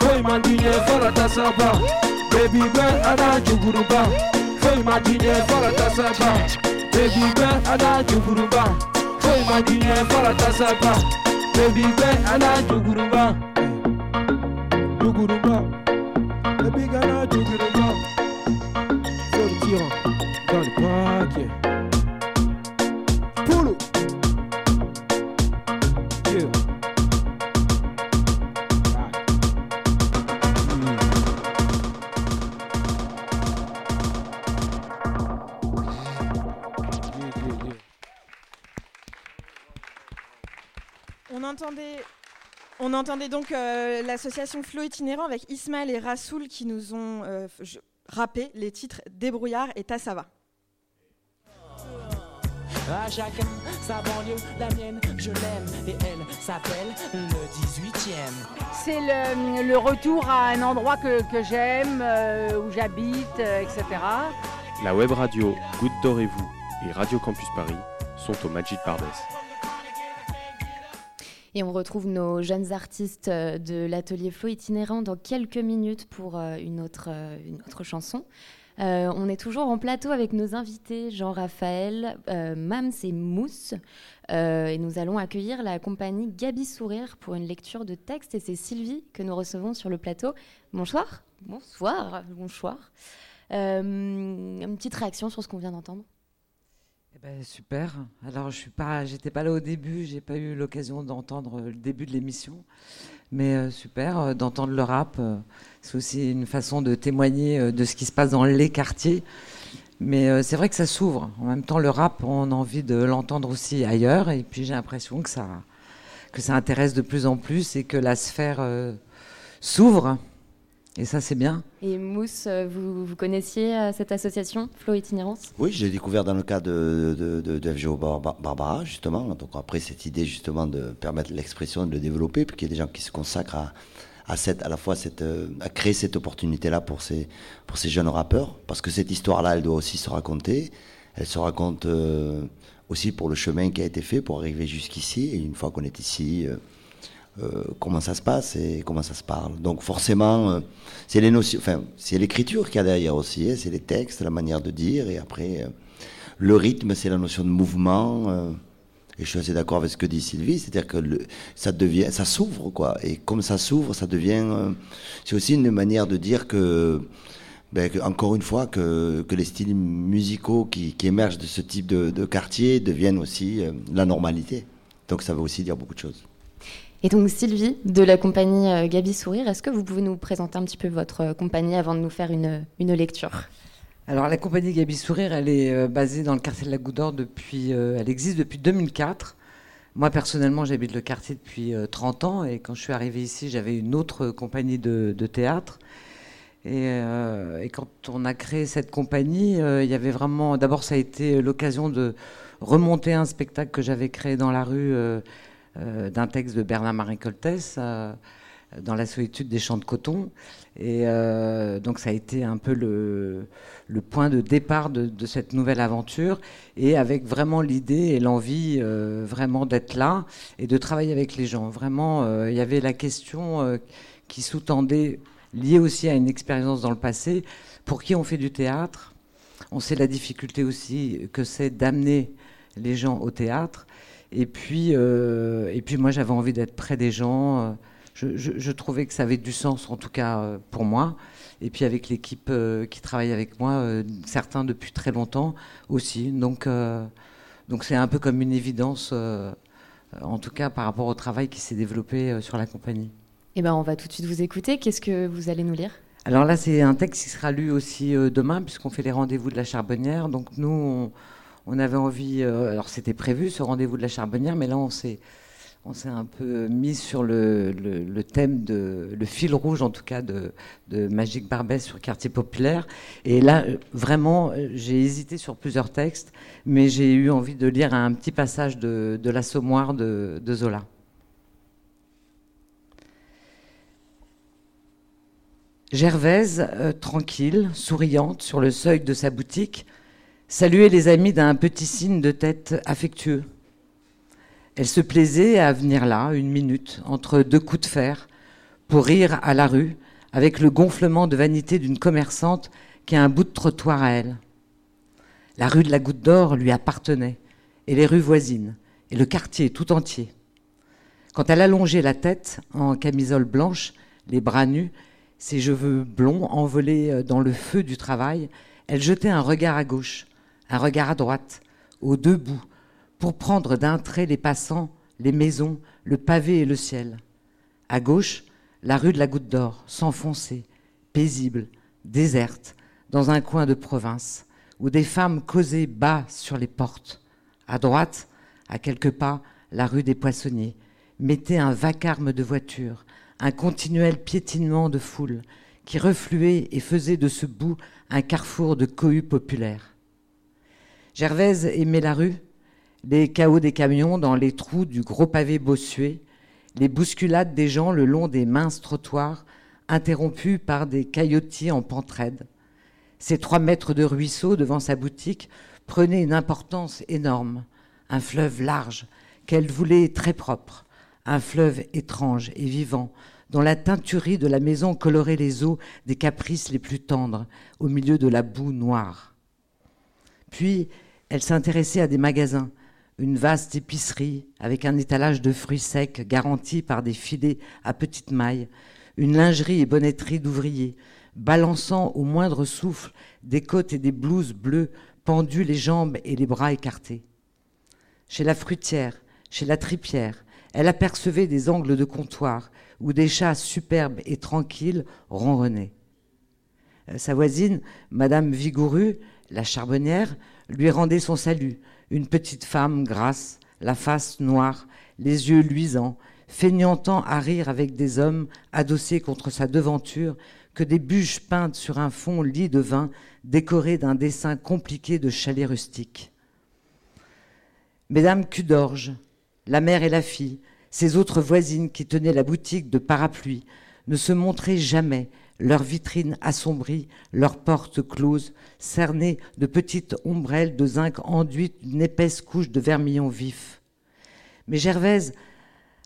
Foi mandinha fora tasaba Baby girl ana juguruba? Foi mandinha fora tasaba Baby girl ana juguruba? Foi mandinha fora tasaba Baby girl ana juguruba? Juguruba on entendait donc euh, l'association Flow Itinérant avec Ismaël et Rassoul qui nous ont euh, rappé les titres Débrouillard et Tassava. À chacun sa banlieue, la mienne, je l'aime. Et elle s'appelle le 18ème. C'est le, le retour à un endroit que, que j'aime, euh, où j'habite, euh, etc. La web radio Goutte d'Or et vous et Radio Campus Paris sont au Magic Barbès. Et on retrouve nos jeunes artistes euh, de l'atelier Flow itinérant dans quelques minutes pour euh, une, autre, euh, une autre chanson. Euh, on est toujours en plateau avec nos invités Jean-Raphaël, euh, Mams et Mousse. Euh, et nous allons accueillir la compagnie Gabi Sourire pour une lecture de texte. Et c'est Sylvie que nous recevons sur le plateau. Bonsoir. Bonsoir. Bonsoir. Une petite réaction sur ce qu'on vient d'entendre? Eh ben, super. Alors, je suis pas, pas là au début, j'ai pas eu l'occasion d'entendre le début de l'émission, mais euh, super euh, d'entendre le rap. euh, c'est aussi une façon de témoigner de ce qui se passe dans les quartiers. Mais c'est vrai que ça s'ouvre. En même temps, le rap, on a envie de l'entendre aussi ailleurs, et puis j'ai l'impression que ça, que ça intéresse de plus en plus et que la sphère s'ouvre. Et ça, c'est bien. Et Mousse, euh, vous, vous connaissiez euh, cette association Flow Itinérance? Oui, je l'ai découvert dans le cadre de, de, de, de FGO Bar- Bar- Barbara, justement. Donc après, cette idée justement de permettre l'expression, de le développer, puis qu'il y ait des gens qui se consacrent à, à, cette, à la fois cette, euh, à créer cette opportunité-là pour ces, pour ces jeunes rappeurs. Parce que cette histoire-là, elle doit aussi se raconter. Elle se raconte euh, aussi pour le chemin qui a été fait pour arriver jusqu'ici. Et une fois qu'on est ici, euh, euh, comment ça se passe et comment ça se parle. Donc forcément, euh, c'est les notions, enfin, c'est l'écriture qu'il y a derrière aussi, hein, c'est les textes, la manière de dire, et après, euh, le rythme, c'est la notion de mouvement. et je suis assez d'accord avec ce que dit Sylvie, c'est-à-dire que ça devient, ça s'ouvre, quoi. Et comme ça s'ouvre, ça devient, c'est aussi une manière de dire que, ben, que, encore une fois, que, que les styles musicaux qui, émergent de ce type de, de quartier deviennent aussi la normalité. Donc ça veut aussi dire beaucoup de choses. Et donc Sylvie, de la compagnie euh, Gabi Sourire, est-ce que vous pouvez nous présenter un petit peu votre euh, compagnie avant de nous faire une, une lecture? Alors la compagnie Gabi Sourire, elle est euh, basée dans le quartier de la Goutte d'Or depuis, euh, elle existe depuis 2004. Moi personnellement, j'habite le quartier depuis euh, 30 ans et quand je suis arrivée ici, j'avais une autre compagnie de, de théâtre. Et, euh, quand on a créé cette compagnie, euh, il y avait vraiment, d'abord ça a été l'occasion de remonter un spectacle que j'avais créé dans la rue euh, euh, d'un texte de Bernard-Marie Coltès. euh, dans la solitude des champs de coton. Et euh, donc ça a été un peu le, point de départ de, cette nouvelle aventure, et avec vraiment l'idée et l'envie euh, vraiment d'être là et de travailler avec les gens. Vraiment, euh, il y avait la question euh, qui sous-tendait, liée aussi à une expérience dans le passé, pour qui on fait du théâtre? On sait la difficulté aussi que c'est d'amener les gens au théâtre. Et puis, euh, et puis moi, j'avais envie d'être près des gens. euh, je, je- je trouvais que ça avait du sens, en tout cas euh, pour moi. Et puis avec l'équipe qui travaille avec moi, certains depuis très longtemps aussi. Donc, donc c'est un peu comme une évidence, en tout cas par rapport au travail qui s'est développé sur la compagnie. Eh ben, on va tout de suite vous écouter. Qu'est-ce que vous allez nous lire? Alors là, c'est un texte qui sera lu aussi demain, puisqu'on fait les rendez-vous de la Charbonnière. Donc nous, on, on avait envie, euh, alors c'était prévu ce rendez-vous de la Charbonnière, mais là, on s'est, un peu mis sur le, thème, de, le fil rouge en tout cas, de, Magique Barbès sur Quartier Populaire. Et là, euh, vraiment, euh, j'ai hésité sur plusieurs textes, mais j'ai eu envie de lire un petit passage de, de l'Assommoir de, Zola. Gervaise, tranquille, souriante, sur le seuil de sa boutique, saluait les amis d'un petit signe de tête affectueux. Elle se plaisait à venir là, une minute, entre deux coups de fer, pour rire à la rue, avec le gonflement de vanité d'une commerçante qui a un bout de trottoir à elle. La rue de la Goutte d'Or lui appartenait, et les rues voisines, et le quartier tout entier. Quand elle allongeait la tête, en camisole blanche, les bras nus, ses cheveux blonds envolés euh, dans le feu du travail, elle jetait un regard à gauche, un regard à droite, aux deux bouts, pour prendre d'un trait les passants, les maisons, le pavé et le ciel. À gauche, la rue de la Goutte d'Or, s'enfonçait, paisible, déserte, dans un coin de province, où des femmes causaient bas sur les portes. À droite, à quelques pas, la rue des Poissonniers mettait un vacarme de voitures, un continuel piétinement de foule, qui refluait et faisait de ce bout un carrefour de cohue populaire. Gervaise aimait la rue, les chaos des camions dans les trous du gros pavé bossué, les bousculades des gens le long des minces trottoirs, interrompus par des caillotis en pentraide. Ces trois mètres de ruisseau devant sa boutique prenaient une importance énorme, un fleuve large qu'elle voulait très propre, un fleuve étrange et vivant, dont la teinturie de la maison colorait les eaux des caprices les plus tendres, au milieu de la boue noire. Puis, elle s'intéressait à des magasins, une vaste épicerie avec un étalage de fruits secs garanti par des filets à petites mailles, une lingerie et bonnetterie d'ouvriers, balançant au moindre souffle des côtes et des blouses bleues pendues les jambes et les bras écartés. Chez la fruitière, chez la tripière, elle apercevait des angles de comptoir où des chats superbes et tranquilles ronronnaient. Euh, sa voisine, Madame Vigoureux, la charbonnière, lui rendait son salut, une petite femme grasse, la face noire, les yeux luisants, feignantant à rire avec des hommes adossés contre sa devanture que des bûches peintes sur un fond lit de vin décoré d'un dessin compliqué de chalets rustiques. Mesdames Cudorge, la mère et la fille, ces autres voisines qui tenaient la boutique de parapluies, ne se montraient jamais, leurs vitrines assombries, leurs portes closes, cernées de petites ombrelles de zinc enduites d'une épaisse couche de vermillon vif. Mais Gervaise,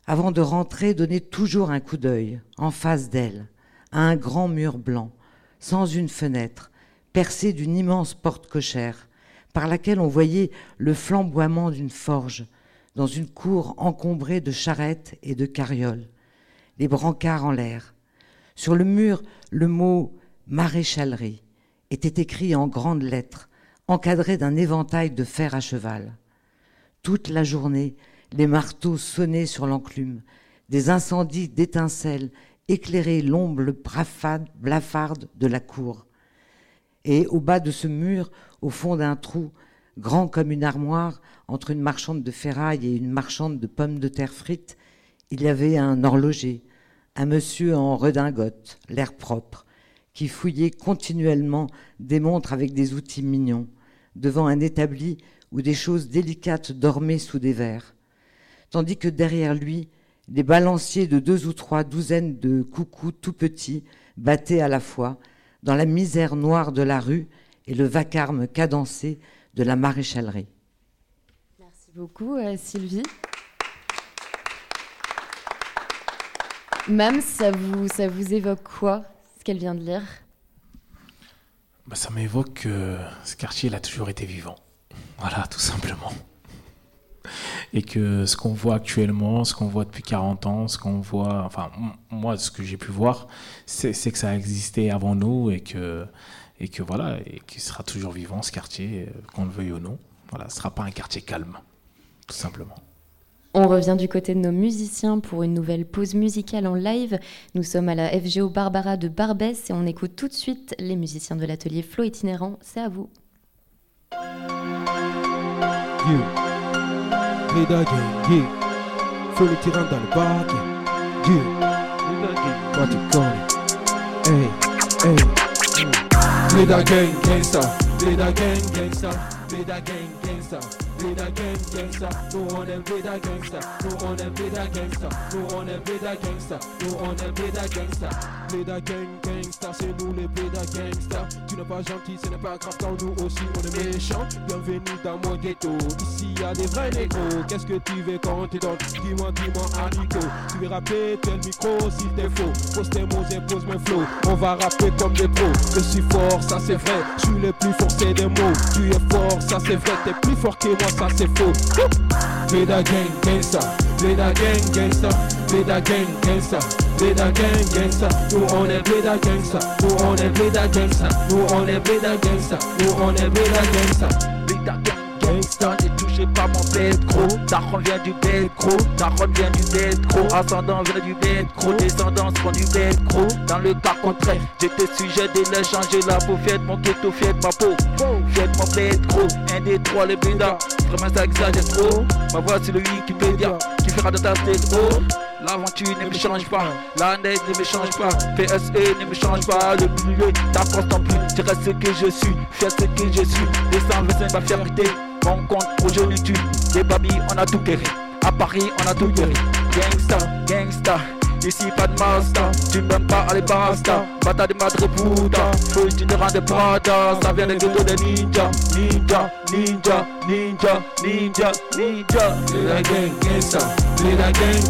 avant de rentrer, donnait toujours un coup d'œil, en face d'elle, à un grand mur blanc, sans une fenêtre, percé d'une immense porte cochère, par laquelle on voyait le flamboiement d'une forge, dans une cour encombrée de charrettes et de carrioles, les brancards en l'air. Sur le mur, le mot maréchalerie était écrit en grandes lettres, encadré d'un éventail de fer à cheval. Toute la journée, les marteaux sonnaient sur l'enclume, des incendies d'étincelles éclairaient l'ombre blafarde de la cour. Et au bas de ce mur, au fond d'un trou, grand comme une armoire, entre une marchande de ferraille et une marchande de pommes de terre frites, il y avait un horloger, un monsieur en redingote, l'air propre, qui fouillait continuellement des montres avec des outils mignons, devant un établi où des choses délicates dormaient sous des verres, tandis que derrière lui, des balanciers de deux ou trois douzaines de coucous tout petits battaient à la fois dans la misère noire de la rue et le vacarme cadencé de la maréchalerie. Merci beaucoup, euh, Sylvie. Mam, ça vous, ça vous évoque quoi, ce qu'elle vient de lire? Bah, Ça m'évoque que ce quartier il a toujours été vivant. Voilà, tout simplement. Et que ce qu'on voit actuellement, ce qu'on voit depuis 40 ans, ce qu'on voit, enfin, moi, ce que j'ai pu voir, c'est que ça a existé avant nous et que et que voilà, et qu'il sera toujours vivant ce quartier, euh, qu'on le veuille ou non. Voilà, ce sera pas un quartier calme, tout simplement. On revient du côté de nos musiciens pour une nouvelle pause musicale en live. Nous sommes à la FGO Barbara de Barbès et on écoute tout de suite les musiciens de l'atelier Flow itinérant. C'est à vous. That gang. Play that gang, gangsta. Play that gang, gangsta. Play that gang, gangsta. Go on and play that play that play that play that gang, gangsta, c'est nous les Bléda gangsta. Tu n'es pas gentil, ce n'est pas grave quand nous aussi on est méchants. Bienvenue dans mon ghetto, ici y a des vrais négros. Qu'est-ce que tu veux quand t'es dans Dis-moi, dis-moi, Anico. Tu veux rapper, tel micro s'il t'est faux. Pose tes mots et pose mes flots. On va rapper comme des pros. Je suis fort, ça c'est vrai. Je suis le plus forcé des mots. Tu es fort, ça c'est vrai. T'es plus fort que moi, ça c'est faux. Bléda gang, gangsta. Bléda gang, gangsta. Bléda gang, gangsta. Bléda gang, gangsta. Nous on est Bléda gangsta. Nous on est Bléda gangsta. Nous on est Bléda gangsta. Nous on est Bléda gangsta. Bléda gang, gangsta, n'est touché par mon gros. Daron vient du gros. Daron vient du gros. Ascendant vient du bête gros. Descendant prend du gros. Dans le cas contraire, j'étais sujet de l'échanger la peau. De mon ghetto, de ma peau. Fier de mon. Un des trois, les Bléda. Vraiment ça exagère trop. Ma voix c'est le Wikipédia qui fera de ta tête oh. L'aventure ne me change pas, la neige ne me change pas, PSE ne me change pas, le milieu t'apporte ton plus, tu restes ce que je suis, fais ce que je suis, les 125 ma fierté, mon compte progéniture, les babi on a tout guéri, à Paris on a tout guéri, gangsta, gangsta, Ici pas de master, tu m'aimes pas, allez basta Bata de madre puta, faut rends des Prada Ça vient des ghettos de ninja, ninja, ninja, ninja, ninja, ninja gang,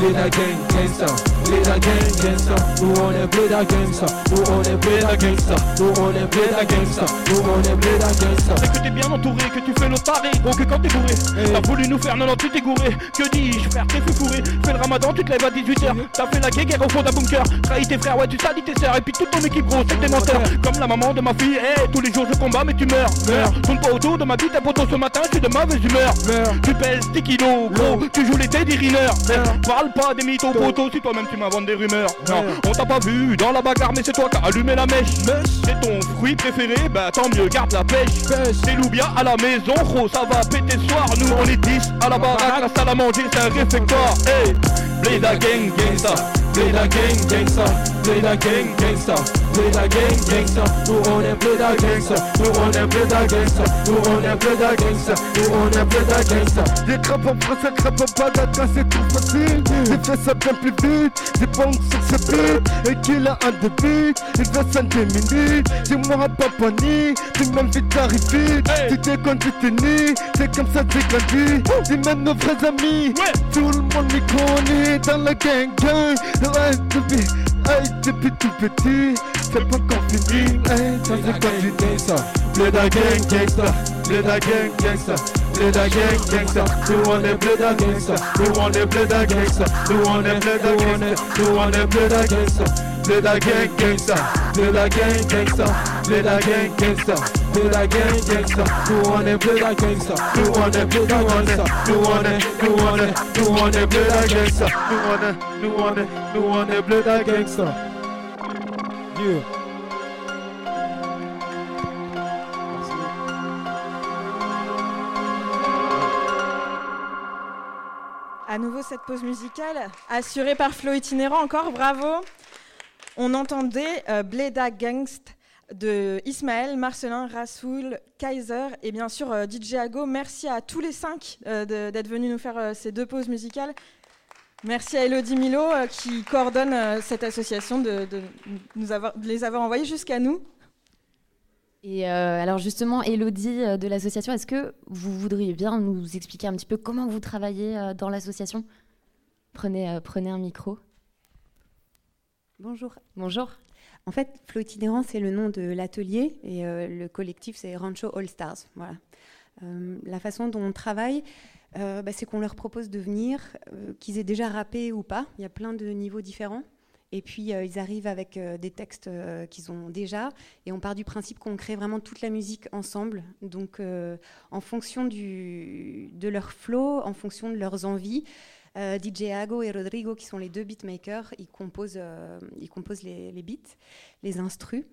gang, gang, Bléda gang, gangsta. Nous on est Bléda gangsta, nous on est Bléda gangsta, nous on est Bléda gangsta, nous on est Bléda gangsta. C'est que t'es bien entouré, que tu fais notre pari Gros que quand t'es bourré T'as voulu nous faire, non non tu t'es gouré. Que dis-je frère, t'es fait fourré. Fais le ramadan, tu te lèves à 18h T'as fait la guerre au fond d'un bunker. Trahi tes frères, ouais tu salis tes sœurs. Et puis toute ton équipe gros, c'est des menteurs. Comme la maman de ma fille, hey, tous les jours je combats mais tu meurs. Meurs, tourne pas autour de ma vie, tes ce matin, je suis de mauvaise humeur. Tu pèses 10 kilos, gros, tu joues les teddy Riner Parle pas des mythos potos si toi-même tu m'inventes des rumeurs. Non, on t'a pas vu dans la bagarre mais c'est toi qui as allumé la mèche. C'est ton fruit préféré, bah tant mieux, garde la pêche. C'est Loubia à la maison, gros, ça va péter ce soir. Nous on est 10 à la baraque, la salle à manger c'est un réfectoire. Hey, Bléda gang, gangsta Bléda gang, gangsta, Bléda gang, gangsta, Bléda gang, gangsta. Nous on est Bléda gangsta, nous on est Bléda gangsta, nous on est Bléda gangsta, nous on est Bléda gangsta. Des crapes en français, crapes en banane, c'est tout facile. J'ai fait ça bien plus vite, j'ai pas sur ce beat. Et qu'il a un débit, il veut s'en minutes. Dis-moi pas panique, tu même vite arrivé. Tu déconnes, tu t'es c'est comme ça que j'ai grandi. C'est même nos vrais amis, tout le monde m'y connaît dans la gang gang. Ouais, depuis, depuis tout petit, c'est pas encore fini. Hey, ça c'est continué ça. Bléda gang, gangsta, Bléda gang, gangsta, Bléda gang, gangsta. Nous on est Bléda gangsta, nous on est Bléda gangsta, nous on est Bléda gangsta, nous on est Bléda gangsta. Nous on est, nous on est, nous on est Bléda gangsta. Yeah. À nouveau cette pause musicale, assurée par Flo Itinérant. Encore, bravo. On entendait euh, Bléda Gangst de Ismaël, Marcelin, Rassoul, Kaiser et bien sûr euh, DJ Ago. Merci à tous les cinq euh, d'être venus nous faire euh, ces deux pauses musicales. Merci à Elodie Milo qui coordonne cette association de, nous avoir, les avoir envoyés jusqu'à nous. Et alors justement, Elodie de l'association, est-ce que vous voudriez bien nous expliquer un petit peu comment vous travaillez dans l'association? Prenez un micro. Bonjour. Bonjour. En fait, Flow Itinérant, c'est le nom de l'atelier et euh, le collectif, c'est Rancho All Stars. Voilà. Euh, la façon dont on travaille, euh, bah, c'est qu'on leur propose de venir, qu'ils aient déjà rappé ou pas. Il y a plein de niveaux différents. Et puis, ils arrivent avec des textes qu'ils ont déjà. Et on part du principe qu'on crée vraiment toute la musique ensemble. Donc, en fonction du, de leur flow, en fonction de leurs envies, euh, DJ Ago et Rodrigo, qui sont les deux beatmakers, ils composent, euh, ils composent les, les beats, les instrus.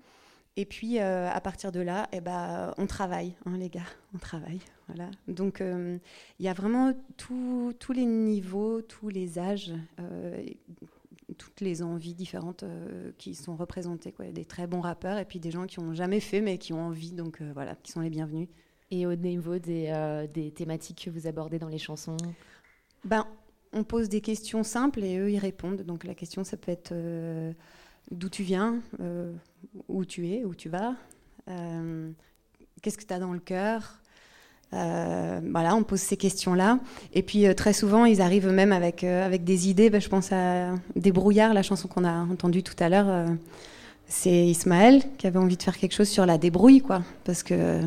Et puis, euh, à partir de là, eh ben, on travaille, hein, les gars, on travaille. Voilà. Donc, il y a vraiment tout- tous les niveaux, tous les âges, toutes les envies différentes qui sont représentées. Quoi. Des très bons rappeurs et puis des gens qui n'ont jamais fait, mais qui ont envie, donc voilà, qui sont les bienvenus. Et au niveau des, des thématiques que vous abordez dans les chansons? Ben, on pose des questions simples et eux, ils répondent. Donc la question, ça peut être euh, d'où tu viens, où tu es, où tu vas, qu'est-ce que tu as dans le cœur. voilà, on pose ces questions-là. Et puis très souvent, ils arrivent même avec, avec des idées. Ben, je pense à Des brouillards, la chanson qu'on a entendue tout à l'heure. c'est Ismaël qui avait envie de faire quelque chose sur la débrouille, quoi. Parce que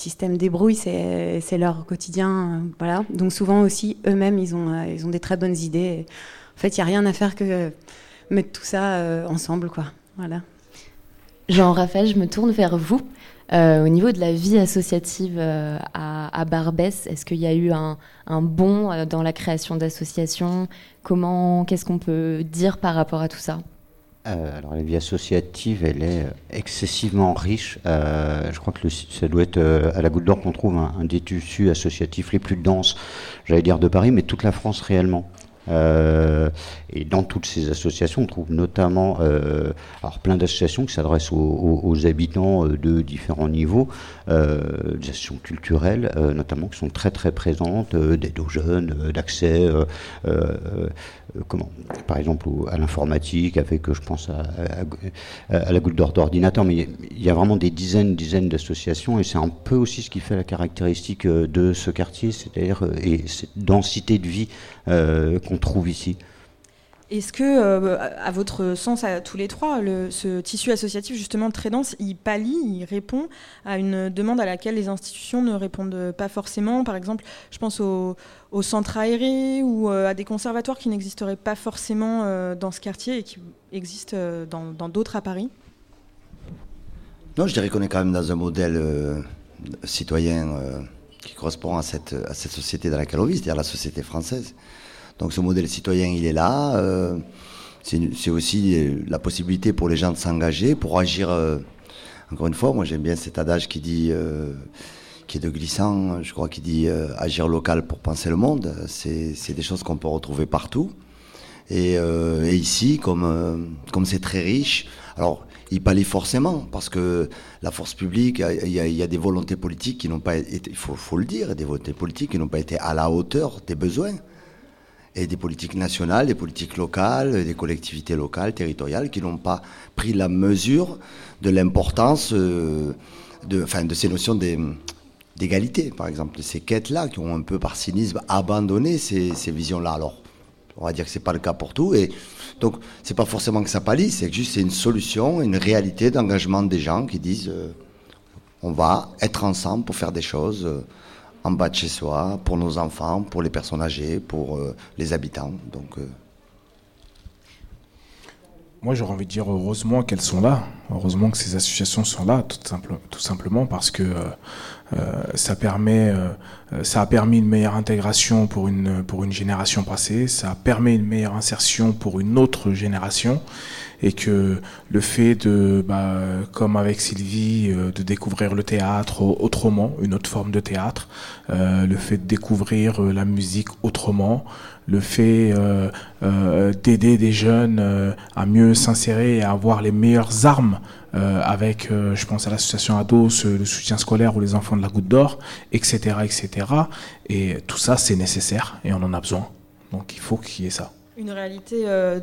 système débrouille, c'est leur quotidien. Euh, voilà. Donc souvent aussi, eux-mêmes, ils ont, euh, ils ont des très bonnes idées. En fait, il n'y a rien à faire que mettre tout ça euh, ensemble. Quoi. Voilà. Jean-Raphaël, je me tourne vers vous. au niveau de la vie associative à, Barbès, est-ce qu'il y a eu un, un bond dans la création d'associations? Comment, qu'est-ce qu'on peut dire par rapport à tout ça? Euh, alors la vie associative, elle est euh, excessivement riche. Euh, je crois que ça doit être à la Goutte d'Or qu'on trouve un, des tissus associatifs les plus denses, j'allais dire de Paris, mais toute la France réellement. Euh, et dans toutes ces associations, on trouve notamment euh, alors plein d'associations qui s'adressent aux, habitants euh, de différents niveaux, des associations culturelles notamment qui sont très très présentes, d'aide aux jeunes, d'accès, comment, par exemple à l'informatique, avec je pense à, à, la goutte d'or d'ordinateur, mais il y a vraiment des dizaines, dizaines d'associations et c'est un peu aussi ce qui fait la caractéristique de ce quartier, c'est-à-dire et cette densité de vie qu'on trouve ici. Est-ce que, euh, à votre sens, à tous les trois, le, ce tissu associatif justement très dense, il pallie, il répond à une demande à laquelle les institutions ne répondent pas forcément? Par exemple, je pense aux, centres aérés ou euh, à des conservatoires qui n'existeraient pas forcément euh, dans ce quartier et qui existent dans d'autres à Paris? Non, je dirais qu'on est quand même dans un modèle citoyen qui correspond à cette, à cette société dans laquelle on vit, c'est-à-dire la société française. Donc ce modèle citoyen, il est là. Euh, c'est aussi euh, la possibilité pour les gens de s'engager, pour agir. Euh, encore une fois, moi j'aime bien cet adage qui dit, qui est de glissant, je crois, qui dit agir local pour penser le monde. C'est des choses qu'on peut retrouver partout. Et, ici, comme comme c'est très riche, alors il pallie forcément parce que la force publique, il y, a, des volontés politiques qui n'ont pas été, il faut, faut, le dire, des volontés politiques qui n'ont pas été à la hauteur des besoins et des politiques nationales, des politiques locales, des collectivités locales, territoriales, qui n'ont pas pris la mesure de l'importance euh, de, enfin, de ces notions d'égalité, par exemple, de ces quêtes-là, qui ont un peu par cynisme abandonné ces, visions-là. Alors, on va dire que c'est pas le cas pour tout, et donc c'est pas forcément que ça pallie, c'est juste c'est une solution, une réalité d'engagement des gens qui disent euh, on va être ensemble pour faire des choses. Euh, en bas de chez soi, pour nos enfants, pour les personnes âgées, pour euh, les habitants. Donc, euh. Moi, j'aurais envie de dire heureusement qu'elles sont là. Heureusement que ces associations sont là, tout, simple, tout simplement parce que euh, ça permet, ça a permis une meilleure intégration pour une pour une génération passée, ça permet une meilleure insertion pour une autre génération et que le fait de, bah, comme avec Sylvie, euh, de découvrir le théâtre autrement, une autre forme de théâtre, euh, le fait de découvrir euh, la musique autrement, le fait d'aider des jeunes à mieux s'insérer et à avoir les meilleures armes avec, je pense à l'association Ados, le soutien scolaire ou les enfants de la Goutte d'Or, etc., etc. Et tout ça, c'est nécessaire et on en a besoin. Donc il faut qu'il y ait ça une réalité, euh,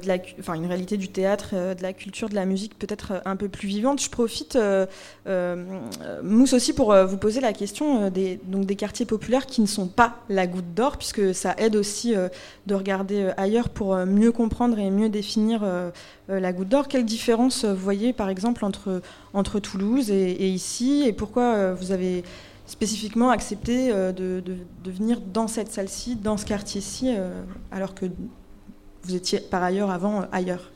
une réalité du théâtre, euh, de la culture, de la musique peut-être euh, un peu plus vivante. Je profite, Mousse aussi, pour vous poser la question des, donc des quartiers populaires qui ne sont pas la goutte d'or, puisque ça aide aussi de regarder ailleurs pour mieux comprendre et mieux définir la goutte d'or. Quelle différence vous voyez, par exemple, entre, entre Toulouse et, ici Et pourquoi vous avez spécifiquement accepté de, de, venir dans cette salle-ci, dans ce quartier-ci, alors que vous étiez par ailleurs avant euh, ailleurs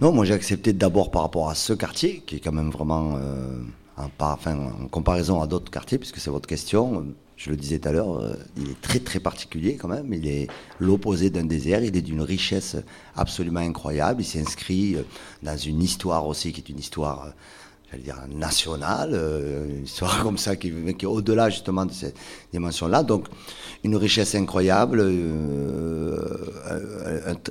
Non, moi j'ai accepté d'abord par rapport à ce quartier, qui est quand même vraiment, euh, en, comparaison à d'autres quartiers, puisque c'est votre question, je le disais tout à l'heure, euh, il est très très particulier quand même. Il est l'opposé d'un désert, il est d'une richesse absolument incroyable. Il s'inscrit dans une histoire aussi qui est une histoire j'allais dire, nationale, une histoire comme ça qui, est au-delà justement de cette dimension-là. Donc, une richesse incroyable, euh,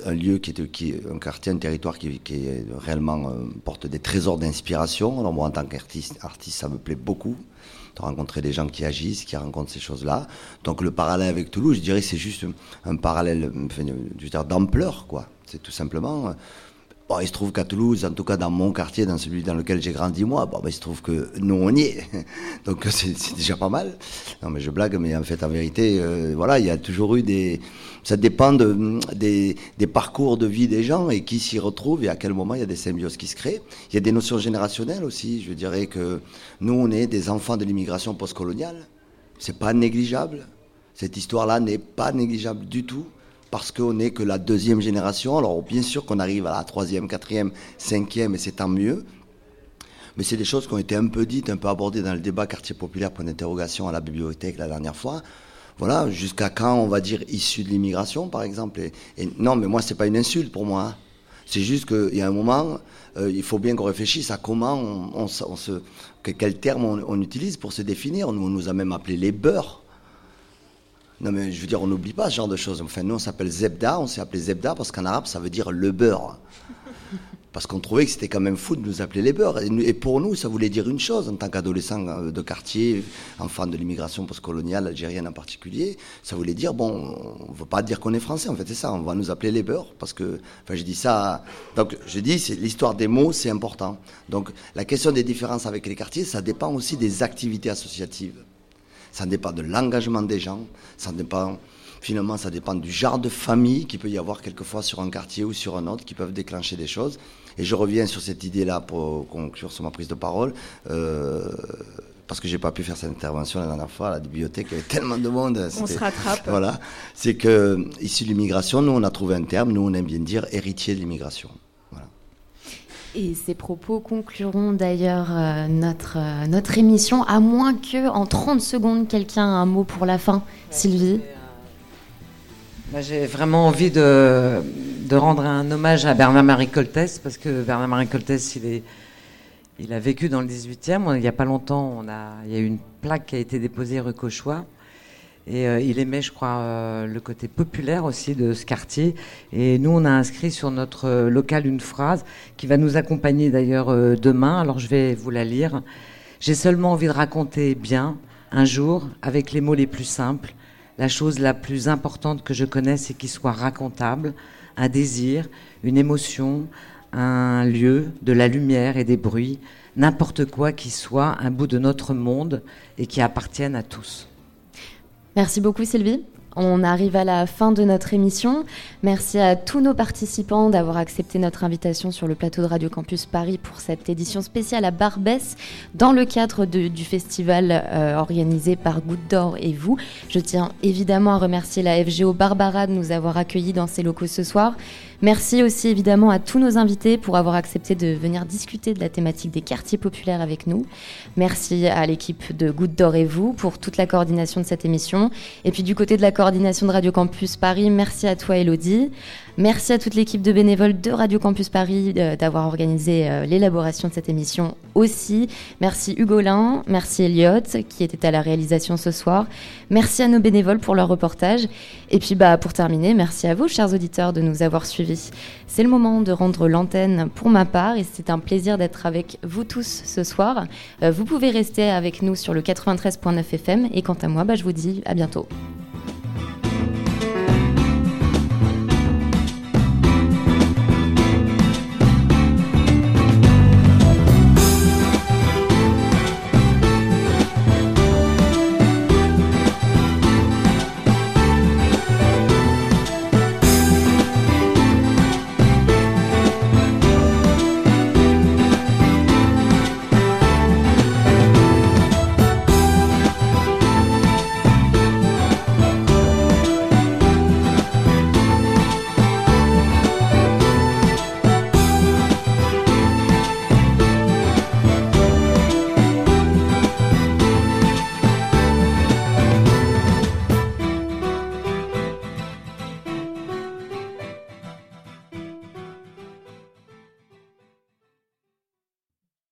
un, lieu qui est, un quartier, un territoire qui, est réellement euh, porte des trésors d'inspiration. Alors moi, en tant qu'artiste, artiste, ça me plaît beaucoup de rencontrer des gens qui agissent, qui rencontrent ces choses-là. Donc le parallèle avec Toulouse, je dirais, c'est juste un, parallèle, d'ampleur, quoi. C'est tout simplement Bon, il se trouve qu'à Toulouse, en tout cas dans mon quartier, dans celui dans lequel j'ai grandi moi, bon, ben, il se trouve que nous on y est. Donc c'est déjà pas mal. Non mais je blague, mais en fait en vérité, euh, voilà, il y a toujours eu des... Ça dépend de, des, des parcours de vie des gens et qui s'y retrouvent et à quel moment il y a des symbioses qui se créent. Il y a des notions générationnelles aussi. Je dirais que nous on est des enfants de l'immigration postcoloniale. C'est pas négligeable. Cette histoire-là n'est pas négligeable du tout parce qu'on n'est que la deuxième génération. Alors bien sûr qu'on arrive à la troisième, quatrième, cinquième, et c'est tant mieux. Mais c'est des choses qui ont été un peu dites, un peu abordées dans le débat quartier populaire, point d'interrogation à la bibliothèque la dernière fois. Voilà, jusqu'à quand on va dire issu de l'immigration, par exemple. Et, non, mais moi, c'est pas une insulte pour moi. hein. C'est juste qu'il y a un moment, euh, il faut bien qu'on réfléchisse à comment on, on se, on se- que- quel terme on, on utilise pour se définir. Nous, on nous a même appelé les beurs. Non mais je veux dire, on n'oublie pas ce genre de choses. Enfin, nous, on s'appelle Zebda, on s'est appelé Zebda parce qu'en arabe, ça veut dire le beurre. Parce qu'on trouvait que c'était quand même fou de nous appeler les beurs. Et, pour nous, ça voulait dire une chose, en tant qu'adolescent euh, de quartier, enfant de l'immigration postcoloniale algérienne en particulier, ça voulait dire, bon, on ne veut pas dire qu'on est français, en fait, c'est ça, on va nous appeler les beurs, parce que, enfin, je dis ça, donc, je dis, c'est l'histoire des mots, c'est important. Donc, la question des différences avec les quartiers, ça dépend aussi des activités associatives. Ça dépend de l'engagement des gens, ça dépend, finalement, ça dépend du genre de famille qu'il peut y avoir quelquefois sur un quartier ou sur un autre qui peuvent déclencher des choses. Et je reviens sur cette idée-là pour conclure sur ma prise de parole. euh, parce que j'ai pas pu faire cette intervention la dernière fois à la bibliothèque, il y avait tellement de monde. On se rattrape. Voilà. C'est que, ici, l'immigration, nous, on a trouvé un terme, nous, on aime bien dire héritier de l'immigration. Et ces propos concluront d'ailleurs euh, notre, euh, notre émission, à moins que en 30 secondes, quelqu'un a un mot pour la fin. Sylvie? Moi, J'ai vraiment envie de, de rendre un hommage à Bernard-Marie Coltès, parce que Bernard-Marie Coltès, il, est, il a vécu dans le 18e. Il n'y a pas longtemps, on a, il y a eu une plaque qui a été déposée rue Cauchois. Et euh, il aimait, je crois, euh, le côté populaire aussi de ce quartier. Et nous, on a inscrit sur notre euh, local une phrase qui va nous accompagner d'ailleurs demain. Alors je vais vous la lire. J'ai seulement envie de raconter bien, un jour, avec les mots les plus simples, la chose la plus importante que je connaisse et qui soit racontable, un désir, une émotion, un lieu, de la lumière et des bruits, n'importe quoi qui soit un bout de notre monde et qui appartienne à tous. Merci beaucoup Sylvie. On arrive à la fin de notre émission. Merci à tous nos participants d'avoir accepté notre invitation sur le plateau de Radio Campus Paris pour cette édition spéciale à Barbès dans le cadre du festival euh, organisé par Goutte et vous. Je tiens évidemment à remercier la FGO Barbara de nous avoir accueillis dans ses locaux ce soir. Merci aussi évidemment à tous nos invités pour avoir accepté de venir discuter de la thématique des quartiers populaires avec nous. Merci à l'équipe de Goutte d'Or et vous pour toute la coordination de cette émission. Et puis du côté de la coordination de Radio Campus Paris, merci à toi Elodie. Merci à toute l'équipe de bénévoles de Radio Campus Paris euh, d'avoir organisé euh, l'élaboration de cette émission aussi. Merci Hugolin, merci Elliot qui était à la réalisation ce soir. Merci à nos bénévoles pour leur reportage. Et puis bah, pour terminer, merci à vous chers auditeurs de nous avoir suivis. C'est le moment de rendre l'antenne pour ma part et c'est un plaisir d'être avec vous tous ce soir. Euh, vous pouvez rester avec nous sur le 93.9 FM et quant à moi, bah, je vous dis à bientôt.